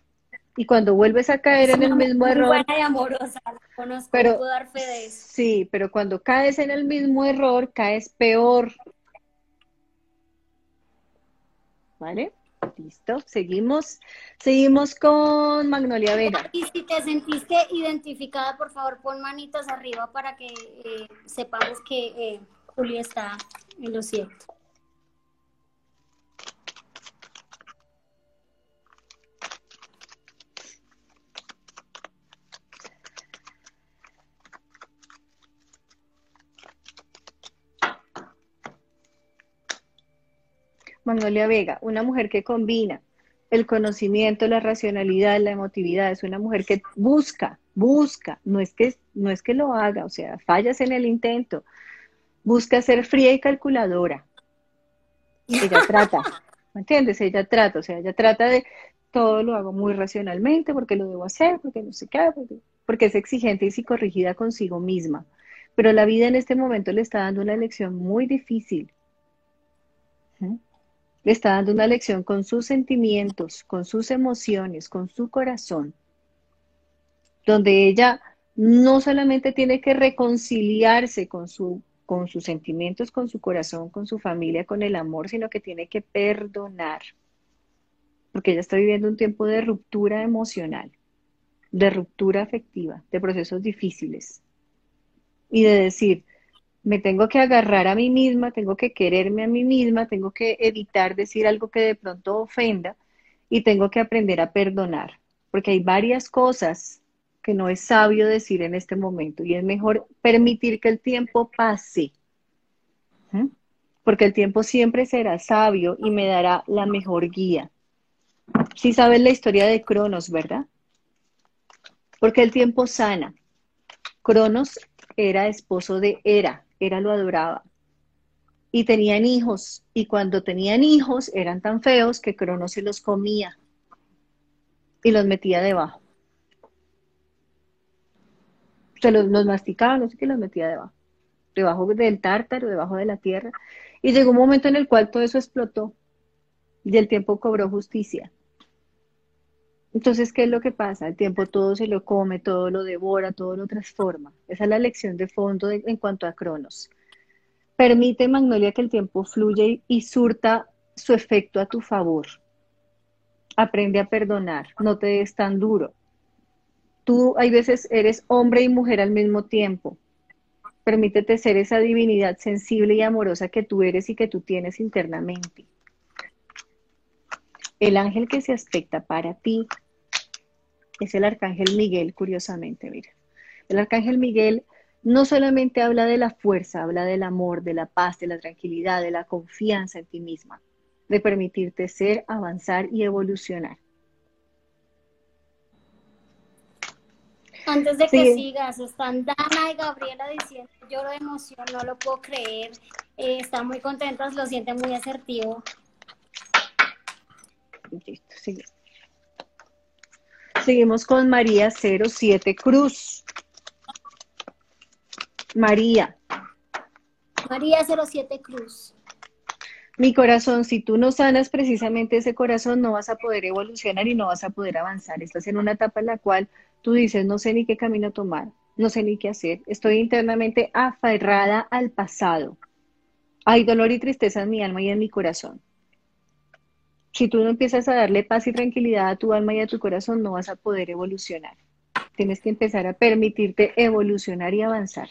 Y cuando vuelves a caer en el mismo error. Buena y amorosa, conozco, pero, dar fe de eso. Sí, pero cuando caes en el mismo error, caes peor. ¿Vale? Listo, seguimos. Seguimos con Magnolia Vega. Y si te sentiste identificada, por favor, pon manitos arriba para que eh, sepamos que eh, Julia está en lo cierto. Magnolia Vega, una mujer que combina el conocimiento, la racionalidad, la emotividad, es una mujer que busca, busca, no es que, no es que lo haga, o sea, fallas en el intento, busca ser fría y calculadora. Ella trata, ¿me entiendes? Ella trata, o sea, ella trata de todo lo hago muy racionalmente porque lo debo hacer, porque no sé qué, porque, es exigente y psicorrigida consigo misma. Pero la vida en este momento le está dando una lección muy difícil. Le está dando una lección con sus sentimientos, con sus emociones, con su corazón, donde ella no solamente tiene que reconciliarse con, su, con sus sentimientos, con su corazón, con su familia, con el amor, sino que tiene que perdonar, porque ella está viviendo un tiempo de ruptura emocional, de ruptura afectiva, de procesos difíciles, y de decir, me tengo que agarrar a mí misma, tengo que quererme a mí misma, tengo que evitar decir algo que de pronto ofenda y tengo que aprender a perdonar, porque hay varias cosas que no es sabio decir en este momento y es mejor permitir que el tiempo pase, porque el tiempo siempre será sabio y me dará la mejor guía. Si sabes la historia de Cronos, ¿verdad? Porque el tiempo sana. Cronos era esposo de Hera, era lo adoraba. Y tenían hijos, y cuando tenían hijos eran tan feos que Cronos se los comía y los metía debajo. Se los, los masticaba, no sé qué los metía debajo, debajo del tártaro, debajo de la tierra. Y llegó un momento en el cual todo eso explotó y el tiempo cobró justicia. Entonces, ¿qué es lo que pasa? El tiempo todo se lo come, todo lo devora, todo lo transforma. Esa es la lección de fondo en cuanto a Cronos. Permite, Magnolia, que el tiempo fluya y, surta su efecto a tu favor. Aprende a perdonar, no te des tan duro. Tú hay veces eres hombre y mujer al mismo tiempo. Permítete ser esa divinidad sensible y amorosa que tú eres y que tú tienes internamente. El ángel que se aspecta para ti es el arcángel Miguel, curiosamente, mira. El arcángel Miguel no solamente habla de la fuerza, habla del amor, de la paz, de la tranquilidad, de la confianza en ti misma, de permitirte ser, avanzar y evolucionar. Antes de que sigas, están Dana y Gabriela diciendo, lloro de emoción, no lo puedo creer, eh, están muy contentas, lo sienten muy asertivo. Listo, sigue. Seguimos con María 07 Cruz. María. María 07 Cruz. Mi corazón, si tú no sanas precisamente ese corazón, no vas a poder evolucionar y no vas a poder avanzar. Estás en una etapa en la cual tú dices, no sé ni qué camino tomar, no sé ni qué hacer. Estoy internamente aferrada al pasado. Hay dolor y tristeza en mi alma y en mi corazón. Si tú no empiezas a darle paz y tranquilidad a tu alma y a tu corazón, no vas a poder evolucionar. Tienes que empezar a permitirte evolucionar y avanzar.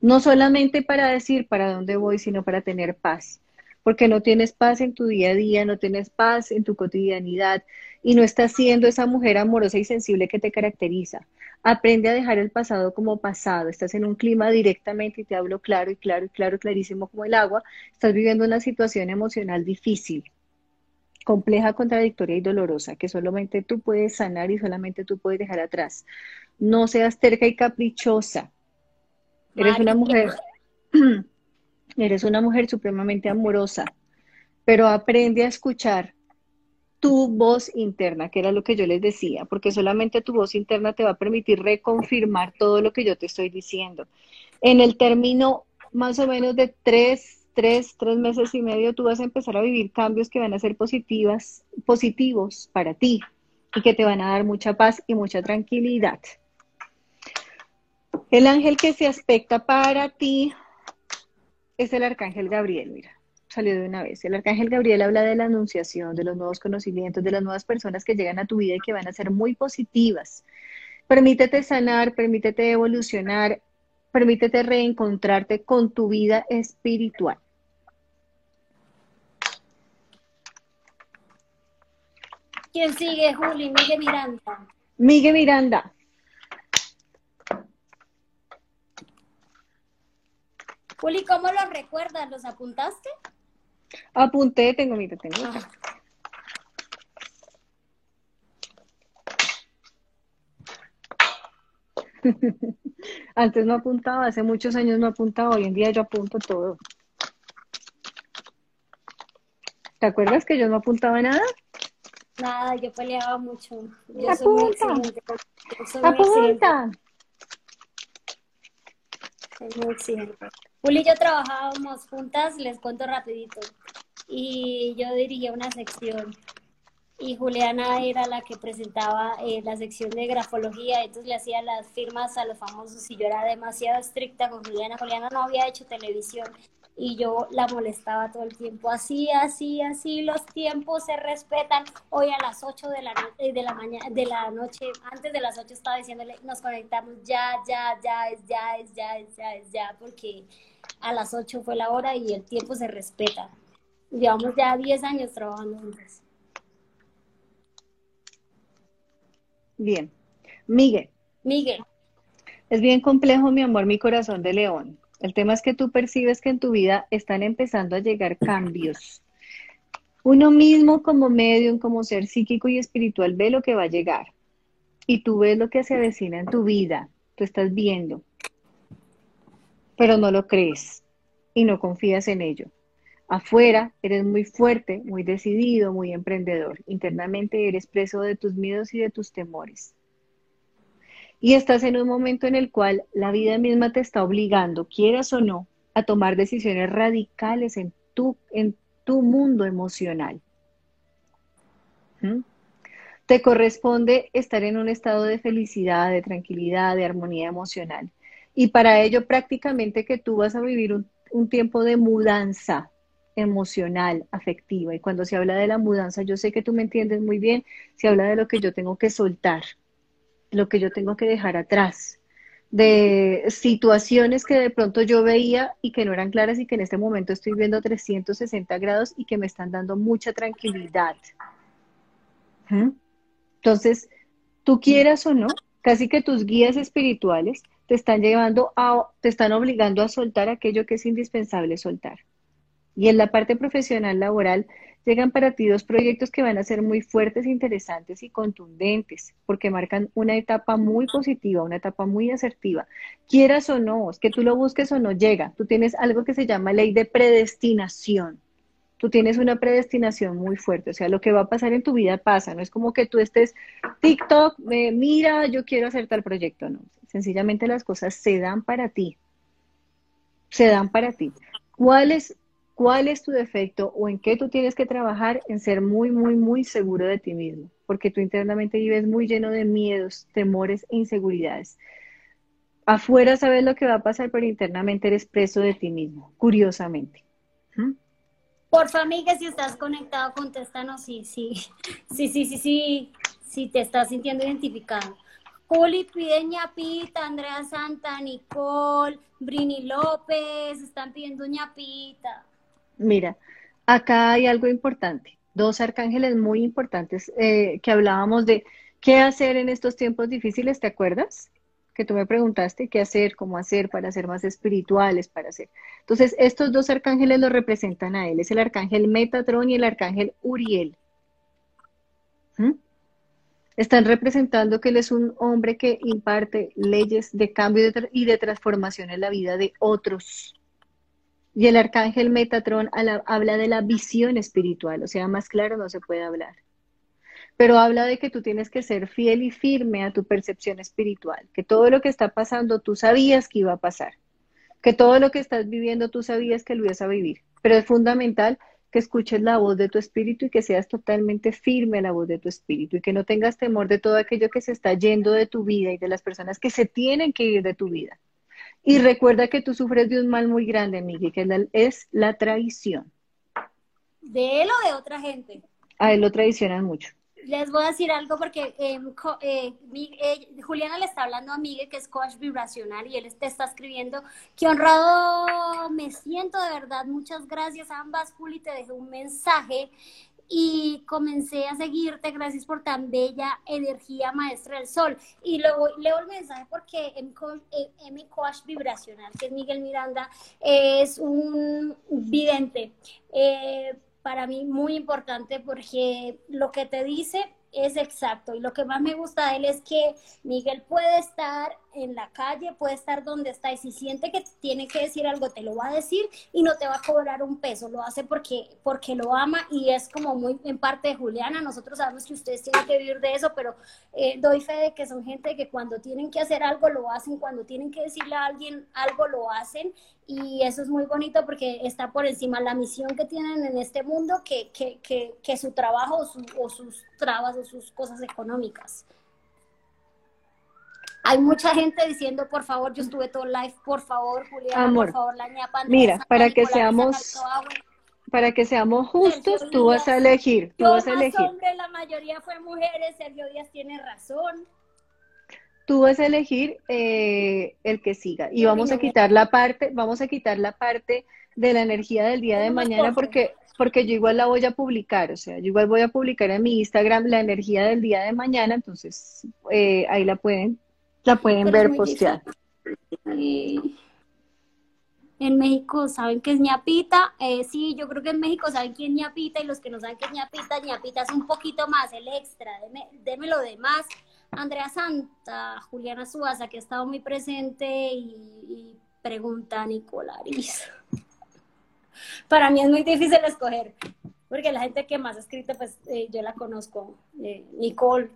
No solamente para decir para dónde voy, sino para tener paz. Porque no tienes paz en tu día a día, no tienes paz en tu cotidianidad y no estás siendo esa mujer amorosa y sensible que te caracteriza. Aprende a dejar el pasado como pasado. Estás en un clima directamente, y te hablo claro y claro y claro, clarísimo como el agua. Estás viviendo una situación emocional difícil compleja, contradictoria y dolorosa, que solamente tú puedes sanar y solamente tú puedes dejar atrás. No seas terca y caprichosa. Eres una mujer, eres una mujer supremamente amorosa, pero aprende a escuchar tu voz interna, que era lo que yo les decía, porque solamente tu voz interna te va a permitir reconfirmar todo lo que yo te estoy diciendo. En el término más o menos de tres tres, tres meses y medio, tú vas a empezar a vivir cambios que van a ser positivas, positivos para ti y que te van a dar mucha paz y mucha tranquilidad. El ángel que se aspecta para ti es el arcángel Gabriel, mira, salió de una vez. El arcángel Gabriel habla de la anunciación, de los nuevos conocimientos, de las nuevas personas que llegan a tu vida y que van a ser muy positivas. Permítete sanar, permítete evolucionar, permítete reencontrarte con tu vida espiritual. ¿Quién sigue, Juli? Miguel Miranda. Miguel Miranda. Juli, ¿cómo los recuerdas? ¿Los apuntaste? Apunté, tengo, mira, tengo. Ah. Antes no apuntaba, hace muchos años no apuntaba, hoy en día yo apunto todo. ¿Te acuerdas que yo no apuntaba nada? Nada, yo peleaba mucho. Yo Apunta. Soy Apunta. Soy muy exigente. Juli y yo trabajábamos juntas, les cuento rapidito, y yo dirigía una sección y Juliana era la que presentaba eh, la sección de grafología, entonces le hacía las firmas a los famosos y yo era demasiado estricta con Juliana. Juliana no había hecho televisión y yo la molestaba todo el tiempo. Así, así, así, los tiempos se respetan. Hoy a las 8 de la, eh, de la mañana, de la noche, antes de las 8 estaba diciéndole, nos conectamos ya, ya, ya, es ya, es ya, es ya, es ya, porque a las 8 fue la hora y el tiempo se respeta. Llevamos ya 10 años trabajando juntos. Bien. Miguel. Miguel. Es bien complejo, mi amor, mi corazón de león. El tema es que tú percibes que en tu vida están empezando a llegar cambios. Uno mismo como medium, como ser psíquico y espiritual, ve lo que va a llegar. Y tú ves lo que se avecina en tu vida. Tú estás viendo pero no lo crees y no confías en ello. Afuera eres muy fuerte, muy decidido, muy emprendedor. Internamente eres preso de tus miedos y de tus temores. Y estás en un momento en el cual la vida misma te está obligando, quieras o no, a tomar decisiones radicales en tu, en tu mundo emocional. ¿Mm? Te corresponde estar en un estado de felicidad, de tranquilidad, de armonía emocional. Y para ello prácticamente que tú vas a vivir un, tiempo de mudanza emocional, afectiva. Y cuando se habla de la mudanza, yo sé que tú me entiendes muy bien, se habla de lo que yo tengo que soltar, lo que yo tengo que dejar atrás, de situaciones que de pronto yo veía y que no eran claras y que en este momento estoy viendo 360 grados y que me están dando mucha tranquilidad. ¿Mm? Entonces, tú quieras o no, casi que tus guías espirituales te están llevando a, te están obligando a soltar aquello que es indispensable soltar. Y en la parte profesional laboral llegan para ti dos proyectos que van a ser muy fuertes, interesantes y contundentes, porque marcan una etapa muy positiva, una etapa muy asertiva. Quieras o no, es que tú lo busques o no llega. Tú tienes algo que se llama ley de predestinación tú tienes una predestinación muy fuerte, o sea, lo que va a pasar en tu vida pasa, no es como que tú estés TikTok, mira, yo quiero hacer tal proyecto, no, sencillamente las cosas se dan para ti, se dan para ti. ¿Cuál es, cuál es tu defecto o en qué tú tienes que trabajar en ser muy, muy, muy seguro de ti mismo? Porque tú internamente vives muy lleno de miedos, temores e inseguridades. Afuera sabes lo que va a pasar, pero internamente eres preso de ti mismo, curiosamente. ¿Mm? Por familia, si estás conectado, contéstanos sí, sí, sí, sí, sí, sí, si te estás sintiendo identificado. Juli pide ñapita, Andrea Santa, Nicole, Brini López, están pidiendo ñapita. Mira, acá hay algo importante, dos arcángeles muy importantes eh, que hablábamos de qué hacer en estos tiempos difíciles, ¿te acuerdas? que tú me preguntaste qué hacer, cómo hacer para ser más espirituales, para ser. Entonces, estos dos arcángeles lo representan a él, es el arcángel Metatrón y el arcángel Uriel. ¿Mm? Están representando que él es un hombre que imparte leyes de cambio y de transformación en la vida de otros. Y el arcángel Metatrón habla de la visión espiritual, o sea, más claro no se puede hablar pero habla de que tú tienes que ser fiel y firme a tu percepción espiritual, que todo lo que está pasando tú sabías que iba a pasar, que todo lo que estás viviendo tú sabías que lo ibas a vivir, pero es fundamental que escuches la voz de tu espíritu y que seas totalmente firme a la voz de tu espíritu y que no tengas temor de todo aquello que se está yendo de tu vida y de las personas que se tienen que ir de tu vida. Y recuerda que tú sufres de un mal muy grande, Miguel, que es la, traición. ¿De él o de otra gente? A él lo traicionan mucho les voy a decir algo porque em, eh, eh, Juliana le está hablando a Miguel, que es coach vibracional, y él te está escribiendo, qué honrado me siento de verdad, muchas gracias a ambas, Juli, te dejé un mensaje y comencé a seguirte, gracias por tan bella energía, maestra del sol. Y luego leo el mensaje porque M, eh, Coach Vibracional, que es Miguel Miranda, es un vidente. Eh, para mí muy importante porque lo que te dice es exacto. Y lo que más me gusta de él es que Miguel puede estar en la calle, puede estar donde está y si siente que tiene que decir algo, te lo va a decir y no te va a cobrar un peso. Lo hace porque, porque lo ama y es como muy en parte de Juliana. Nosotros sabemos que ustedes tienen que vivir de eso, pero eh, doy fe de que son gente que cuando tienen que hacer algo lo hacen, cuando tienen que decirle a alguien algo lo hacen y eso es muy bonito porque está por encima la misión que tienen en este mundo que, que, que, su trabajo o, sus trabas o sus cosas económicas. Hay mucha gente diciendo, por favor, yo estuve todo live, por favor, Juliana, por favor, la ñapa. Mira, para que seamos para que seamos justos, tú vas a elegir, tú vas a elegir. la mayoría fue mujeres, Sergio Díaz tiene razón tú vas a elegir eh, el que siga. Y vamos a quitar la parte, vamos a quitar la parte de la energía del día de mañana porque porque yo igual la voy a publicar, o sea, yo igual voy a publicar en mi Instagram la energía del día de mañana, entonces eh, ahí la pueden la pueden ver posteada. En México saben que es ñapita, eh, sí, yo creo que en México saben quién es ñapita y los que no saben qué es ñapita, ñapita es un poquito más, el extra, deme, deme lo demás Andrea Santa, Juliana Suaza, que ha estado muy presente, y, pregunta a Nicolaris. Para mí es muy difícil escoger, porque la gente que más ha escrito, pues eh, yo la conozco. Eh, Nicole,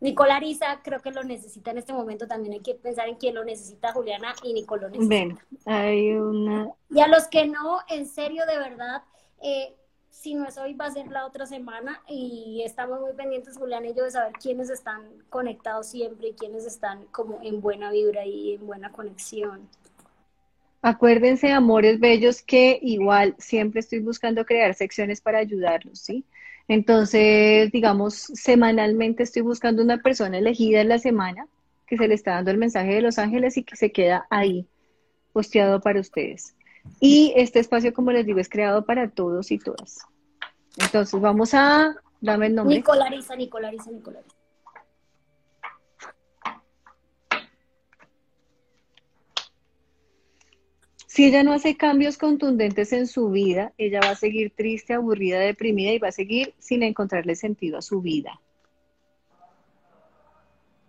Nicolarisa creo que lo necesita en este momento. También hay que pensar en quién lo necesita, Juliana y Nicole lo necesita. hay una... Y a los que no, en serio, de verdad, eh, si no es hoy, va a ser la otra semana y estamos muy pendientes, Julián y yo, de saber quiénes están conectados siempre y quiénes están como en buena vibra y en buena conexión. Acuérdense, amores bellos, que igual siempre estoy buscando crear secciones para ayudarlos, ¿sí? Entonces, digamos, semanalmente estoy buscando una persona elegida en la semana que se le está dando el mensaje de Los Ángeles y que se queda ahí posteado para ustedes. Y este espacio, como les digo, es creado para todos y todas. Entonces, vamos a, dame el nombre. Nicolariza, Nicolariza, Nicolariza. Si ella no hace cambios contundentes en su vida, ella va a seguir triste, aburrida, deprimida y va a seguir sin encontrarle sentido a su vida.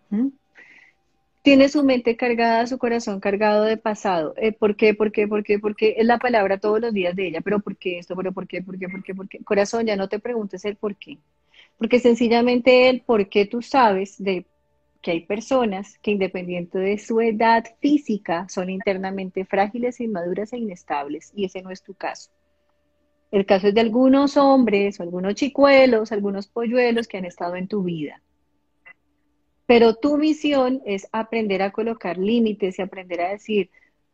¿Mm? Tiene su mente cargada, su corazón cargado de pasado. Eh, ¿Por qué? ¿Por qué? ¿Por qué? Porque es la palabra todos los días de ella. Pero ¿por qué esto? ¿Pero por qué? ¿Por qué? ¿Por qué? ¿Por qué? Corazón, ya no te preguntes el por qué. Porque sencillamente el por qué tú sabes de que hay personas que independiente de su edad física son internamente frágiles, inmaduras e inestables. Y ese no es tu caso. El caso es de algunos hombres, algunos chicuelos, algunos polluelos que han estado en tu vida pero tu misión es aprender a colocar límites y aprender a decir,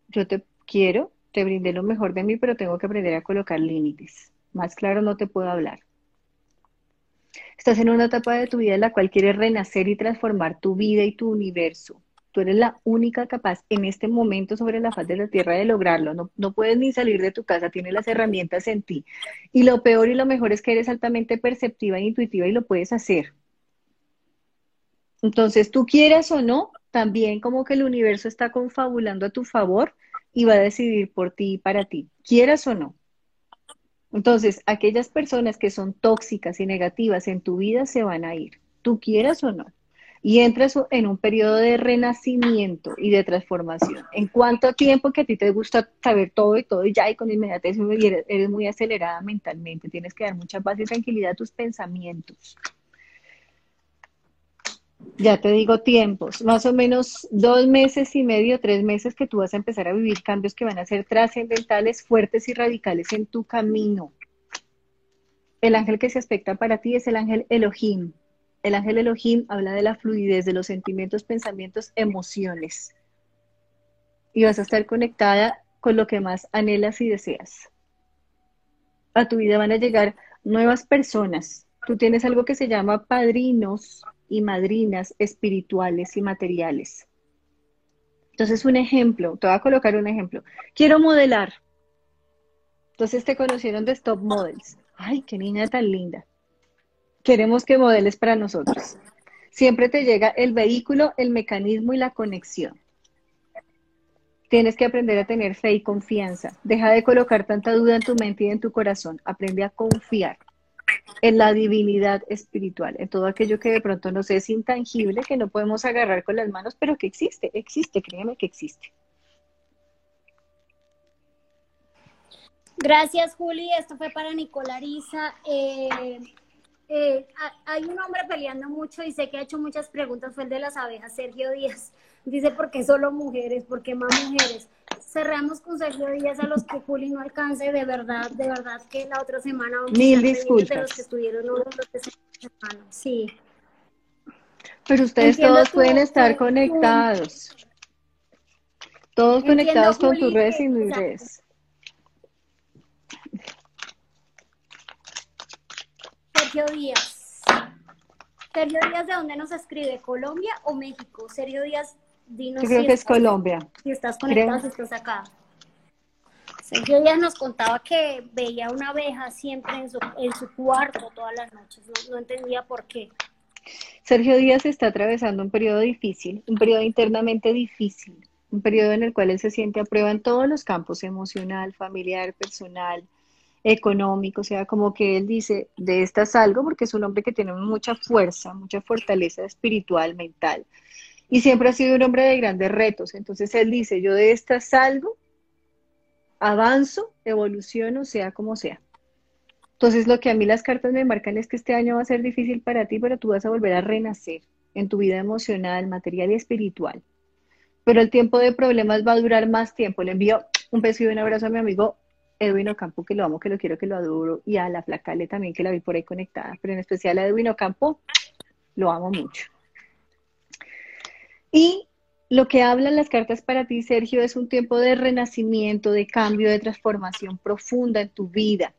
yo te quiero, te brindé lo mejor de mí, pero tengo que aprender a colocar límites. Más claro no te puedo hablar. Estás en una etapa de tu vida en la cual quieres renacer y transformar tu vida y tu universo. Tú eres la única capaz en este momento sobre la faz de la tierra de lograrlo. No, no puedes ni salir de tu casa, tienes las herramientas en ti. Y lo peor y lo mejor es que eres altamente perceptiva e intuitiva y lo puedes hacer. Entonces, tú quieras o no, también como que el universo está confabulando a tu favor y va a decidir por ti y para ti, quieras o no. Entonces, aquellas personas que son tóxicas y negativas en tu vida se van a ir, tú quieras o no. Y entras en un periodo de renacimiento y de transformación. En cuánto tiempo que a ti te gusta saber todo y todo y ya y con inmediatez eres muy acelerada mentalmente, tienes que dar mucha paz y tranquilidad a tus pensamientos. Ya te digo tiempos, más o menos dos meses y medio, tres meses que tú vas a empezar a vivir cambios que van a ser trascendentales, fuertes y radicales en tu camino. El ángel que se aspecta para ti es el ángel Elohim. El ángel Elohim habla de la fluidez de los sentimientos, pensamientos, emociones. Y vas a estar conectada con lo que más anhelas y deseas. A tu vida van a llegar nuevas personas. Tú tienes algo que se llama padrinos y madrinas espirituales y materiales. Entonces, un ejemplo, te voy a colocar un ejemplo. Quiero modelar. Entonces te conocieron de Stop Models. Ay, qué niña tan linda. Queremos que modeles para nosotros. Siempre te llega el vehículo, el mecanismo y la conexión. Tienes que aprender a tener fe y confianza. Deja de colocar tanta duda en tu mente y en tu corazón. Aprende a confiar en la divinidad espiritual, en todo aquello que de pronto nos es intangible, que no podemos agarrar con las manos, pero que existe, existe, créeme que existe. Gracias, Juli. Esto fue para Nicolariza. Eh, eh, hay un hombre peleando mucho y sé que ha hecho muchas preguntas, fue el de las abejas, Sergio Díaz. Dice, ¿por qué solo mujeres? ¿Por qué más mujeres? Cerramos con Sergio Díaz a los que Juli no alcance, de verdad, de verdad que la otra semana Mil disculpas. de los que estuvieron los Sí. Pero ustedes todos pueden estar conectados. Todos conectados con tus redes y mis redes. Sergio Díaz. Sergio Díaz, ¿de dónde nos escribe? ¿Colombia o México? Sergio Díaz, yo creo que es Colombia. Si estás conectado, si estás acá. Sergio ya nos contaba que veía una abeja siempre en su, en su cuarto todas las noches. No, entendía por qué. Sergio Díaz está atravesando un periodo difícil, un periodo internamente difícil, un periodo en el cual él se siente a prueba en todos los campos, emocional, familiar, personal, económico, o sea, como que él dice, de esta salgo porque es un hombre que tiene mucha fuerza, mucha fortaleza espiritual, mental, y siempre ha sido un hombre de grandes retos. Entonces él dice, yo de esta salgo, avanzo, evoluciono, sea como sea. Entonces lo que a mí las cartas me marcan es que este año va a ser difícil para ti, pero tú vas a volver a renacer en tu vida emocional, material y espiritual. Pero el tiempo de problemas va a durar más tiempo. Le envío un beso y un abrazo a mi amigo Edwin Ocampo, que lo amo, que lo quiero, que lo adoro, y a la Flacale también, que la vi por ahí conectada, pero en especial a Edwin Ocampo, lo amo mucho. Y lo que hablan las cartas para ti, Sergio, es un tiempo de renacimiento, de cambio, de transformación profunda en tu vida.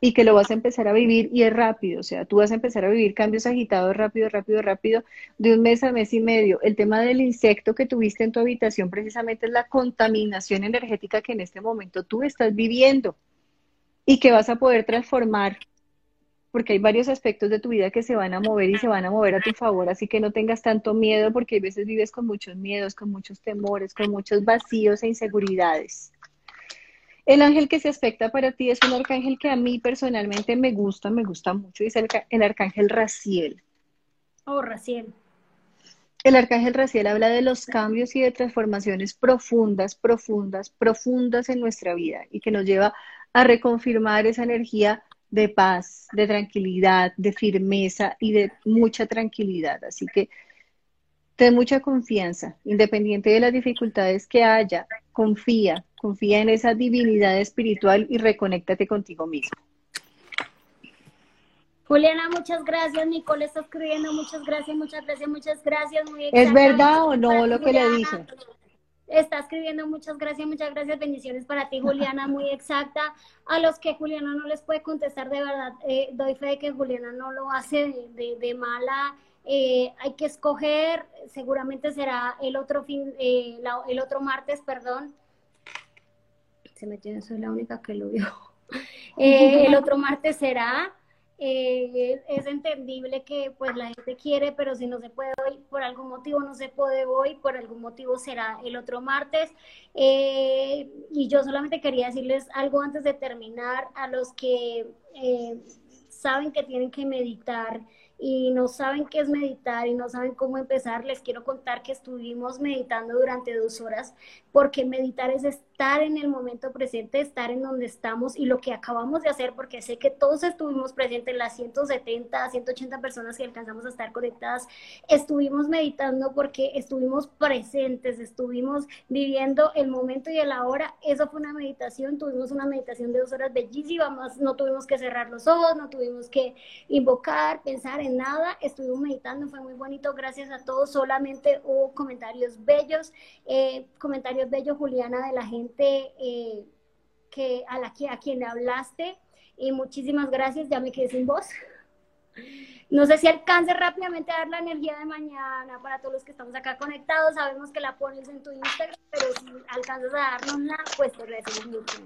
Y que lo vas a empezar a vivir y es rápido, o sea, tú vas a empezar a vivir cambios agitados rápido, rápido, rápido, de un mes a mes y medio. El tema del insecto que tuviste en tu habitación precisamente es la contaminación energética que en este momento tú estás viviendo y que vas a poder transformar porque hay varios aspectos de tu vida que se van a mover y se van a mover a tu favor, así que no tengas tanto miedo porque a veces vives con muchos miedos, con muchos temores, con muchos vacíos e inseguridades. El ángel que se aspecta para ti es un arcángel que a mí personalmente me gusta, me gusta mucho, y es el, arcángel Raciel. Oh, Raciel. El arcángel Raciel habla de los cambios y de transformaciones profundas, profundas, profundas en nuestra vida y que nos lleva a reconfirmar esa energía de paz, de tranquilidad, de firmeza y de mucha tranquilidad. Así que ten mucha confianza, independiente de las dificultades que haya, confía, confía en esa divinidad espiritual y reconéctate contigo mismo. Juliana, muchas gracias. Nicole está escribiendo, muchas gracias, muchas gracias, muchas gracias. ¿Es verdad o no lo que le dije? Está escribiendo muchas gracias, muchas gracias, bendiciones para ti, Juliana, muy exacta. A los que Juliana no les puede contestar, de verdad, eh, doy fe de que Juliana no lo hace de, mala. Eh, hay que escoger, seguramente será el otro fin, eh, el otro martes, perdón. Se metió, soy la única que lo vio. el otro martes será eh, es entendible que pues la gente quiere, pero si no se puede hoy, por algún motivo no se puede hoy, por algún motivo será el otro martes. Eh, y yo solamente quería decirles algo antes de terminar a los que eh, saben que tienen que meditar y no saben qué es meditar y no saben cómo empezar, les quiero contar que estuvimos meditando durante dos horas, porque meditar es estar en el momento presente, estar en donde estamos y lo que acabamos de hacer, porque sé que todos estuvimos presentes, las 170, 180 personas que alcanzamos a estar conectadas, estuvimos meditando porque estuvimos presentes, estuvimos viviendo el momento y el ahora. Eso fue una meditación, tuvimos una meditación de dos horas bellísima, más no tuvimos que cerrar los ojos, no tuvimos que invocar, pensar en nada, estuvimos meditando, fue muy bonito, gracias a todos, solamente hubo comentarios bellos, eh, comentarios bellos, Juliana, de la gente eh, que, a, la, a quien hablaste, y muchísimas gracias, ya me quedé sin voz. No sé si alcance rápidamente a dar la energía de mañana para todos los que estamos acá conectados. Sabemos que la pones en tu Instagram, pero si alcanzas a darnosla, pues te agradecemos mucho.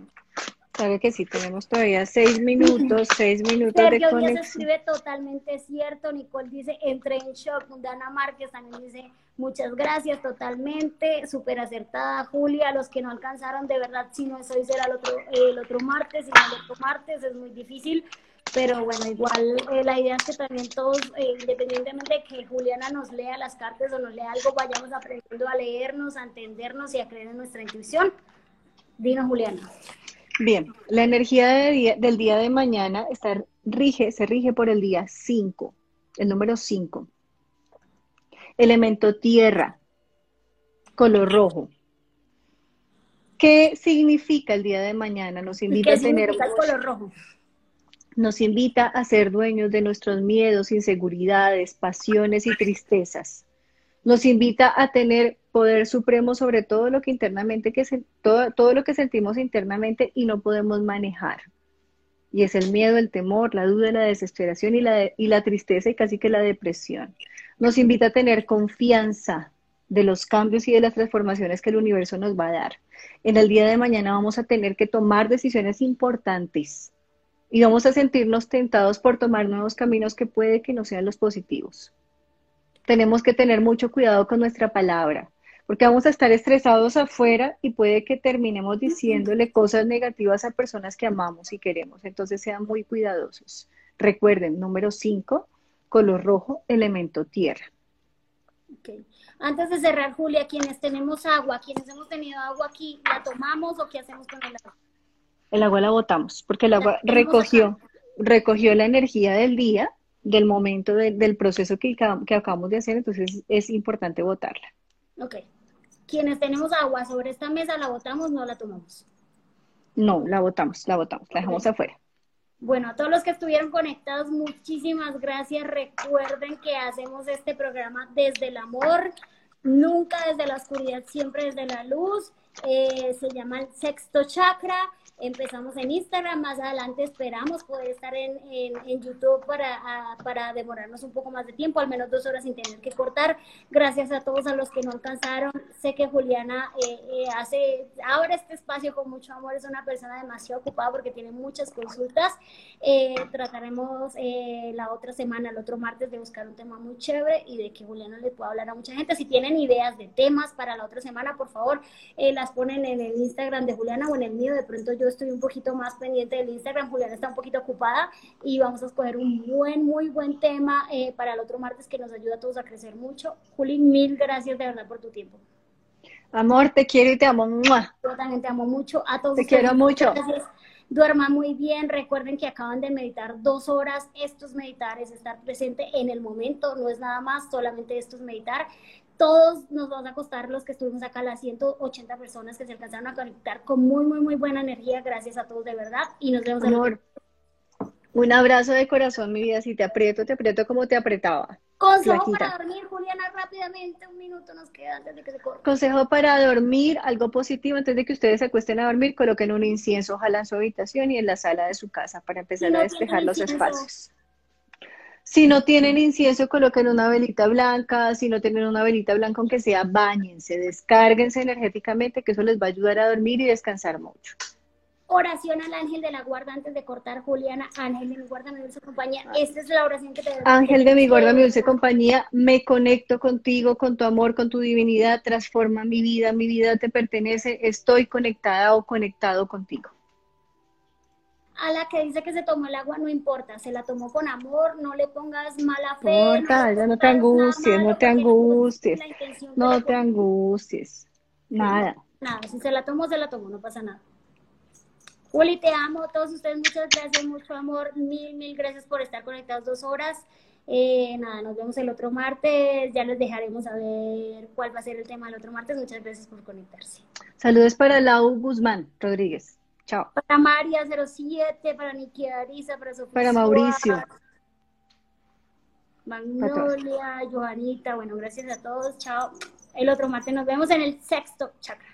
Sabe que sí, tenemos todavía seis minutos, seis minutos Sergio de conexión. Díaz escribe totalmente cierto. Nicole dice, entré en shock. Dana Márquez también dice, muchas gracias, totalmente, súper acertada. Julia, los que no alcanzaron, de verdad, si no es hoy será el otro, el otro martes, si no el otro martes, es muy difícil. Pero bueno, igual eh, la idea es que también todos, eh, independientemente de que Juliana nos lea las cartas o nos lea algo, vayamos aprendiendo a leernos, a entendernos y a creer en nuestra intuición. Dinos, Juliana. Bien, la energía de día- del día de mañana está, rige, se rige por el día 5, el número 5. Elemento tierra, color rojo. ¿Qué significa el día de mañana? Nos ¿Y invita qué a tener significa el color rojo? nos invita a ser dueños de nuestros miedos, inseguridades, pasiones y tristezas. Nos invita a tener poder supremo sobre todo lo que internamente que se- todo, todo lo que sentimos internamente y no podemos manejar. Y es el miedo, el temor, la duda, la desesperación y la, y la tristeza y casi que la depresión. Nos invita a tener confianza de los cambios y de las transformaciones que el universo nos va a dar. En el día de mañana vamos a tener que tomar decisiones importantes y vamos a sentirnos tentados por tomar nuevos caminos que puede que no sean los positivos. Tenemos que tener mucho cuidado con nuestra palabra, porque vamos a estar estresados afuera y puede que terminemos diciéndole cosas negativas a personas que amamos y queremos. Entonces sean muy cuidadosos. Recuerden, número 5, color rojo, elemento tierra. Ok. Antes de cerrar, Julia, quienes tenemos agua, quienes hemos tenido agua aquí, ¿la tomamos o qué hacemos con el agua? El agua la botamos, porque el agua recogió, recogió la energía del día, del momento de- del proceso que, que acabamos de hacer, entonces es importante botarla. Ok. Quienes tenemos agua sobre esta mesa, ¿la botamos no la tomamos? No, la botamos, la botamos, la dejamos afuera. Bueno, a todos los que estuvieron conectados, muchísimas gracias. Recuerden que hacemos este programa desde el amor, nunca desde la oscuridad, siempre desde la luz. Eh, se llama el sexto chakra. Empezamos en Instagram, más adelante esperamos poder estar en, en, en YouTube para, a- para demorarnos un poco más de tiempo, al menos dos horas sin tener que cortar. Gracias a todos a los que no alcanzaron. Sé que Juliana eh, eh, hace, abre este espacio con mucho amor, es una persona demasiado ocupada porque tiene muchas consultas. Eh, trataremos eh, la otra semana, el otro martes, de buscar un tema muy chévere y de que Juliana le pueda hablar a mucha gente. Si tienen ideas de temas para la otra semana, por favor, eh, las ponen en el Instagram de Juliana o en el mío. De pronto yo estoy un poquito más pendiente del Instagram. Juliana está un poquito ocupada y vamos a escoger un buen, muy buen tema eh, para el otro martes que nos ayuda a todos a crecer mucho. Juli, mil gracias de verdad por tu tiempo. Amor, te quiero y te amo. ¡Mua! Yo también te amo mucho. A todos Te ustedes, quiero mucho. Gracias. Duerman muy bien. Recuerden que acaban de meditar dos horas. Esto es meditar, es estar presente en el momento. No es nada más, solamente esto es meditar. Todos nos vamos a acostar los que estuvimos acá, las 180 personas que se alcanzaron a conectar con muy, muy, muy buena energía. Gracias a todos de verdad. Y nos vemos en Amor, un abrazo de corazón, mi vida. Si te aprieto, te aprieto como te apretaba. consejo para dormir. Juliana, rápidamente, un minuto nos queda antes de que se corte. Consejo para dormir, algo positivo, antes de que ustedes se acuesten a dormir, coloquen un incienso, ojalá en su habitación y en la sala de su casa para empezar no a despejar los incienso. espacios. Si no tienen incienso, coloquen una velita blanca. Si no tienen una velita blanca, aunque sea, bañense, descárguense energéticamente, que eso les va a ayudar a dormir y descansar mucho. Oración al ángel de la guarda antes de cortar, Juliana. Ángel de mi guarda, mi dulce compañía. Esta es la oración que te Ángel de mi gorda, mi dulce compañía, me conecto contigo, con tu amor, con tu divinidad, transforma mi vida, mi vida te pertenece, estoy conectada o conectado contigo. A la que dice que se tomó el agua, no importa, se la tomó con amor, no le pongas mala fe. No importa, le ya no te angusties, no te angusties, no te angusties, nada. Nada, si se la tomó, se la tomó, no pasa nada. Juli, te amo, a todos ustedes, muchas gracias, mucho amor, mil, mil gracias por estar conectados dos horas. Eh, nada, nos vemos el otro martes, ya les dejaremos saber cuál va a ser el tema del otro martes. Muchas gracias por conectarse. Saludos para Lau Guzmán Rodríguez. Chao. Para María 07, para Niki Arisa, para Sofía. Para Mauricio. Magnolia, Johanita, bueno, gracias a todos, chao. El otro martes nos vemos en el sexto chakra.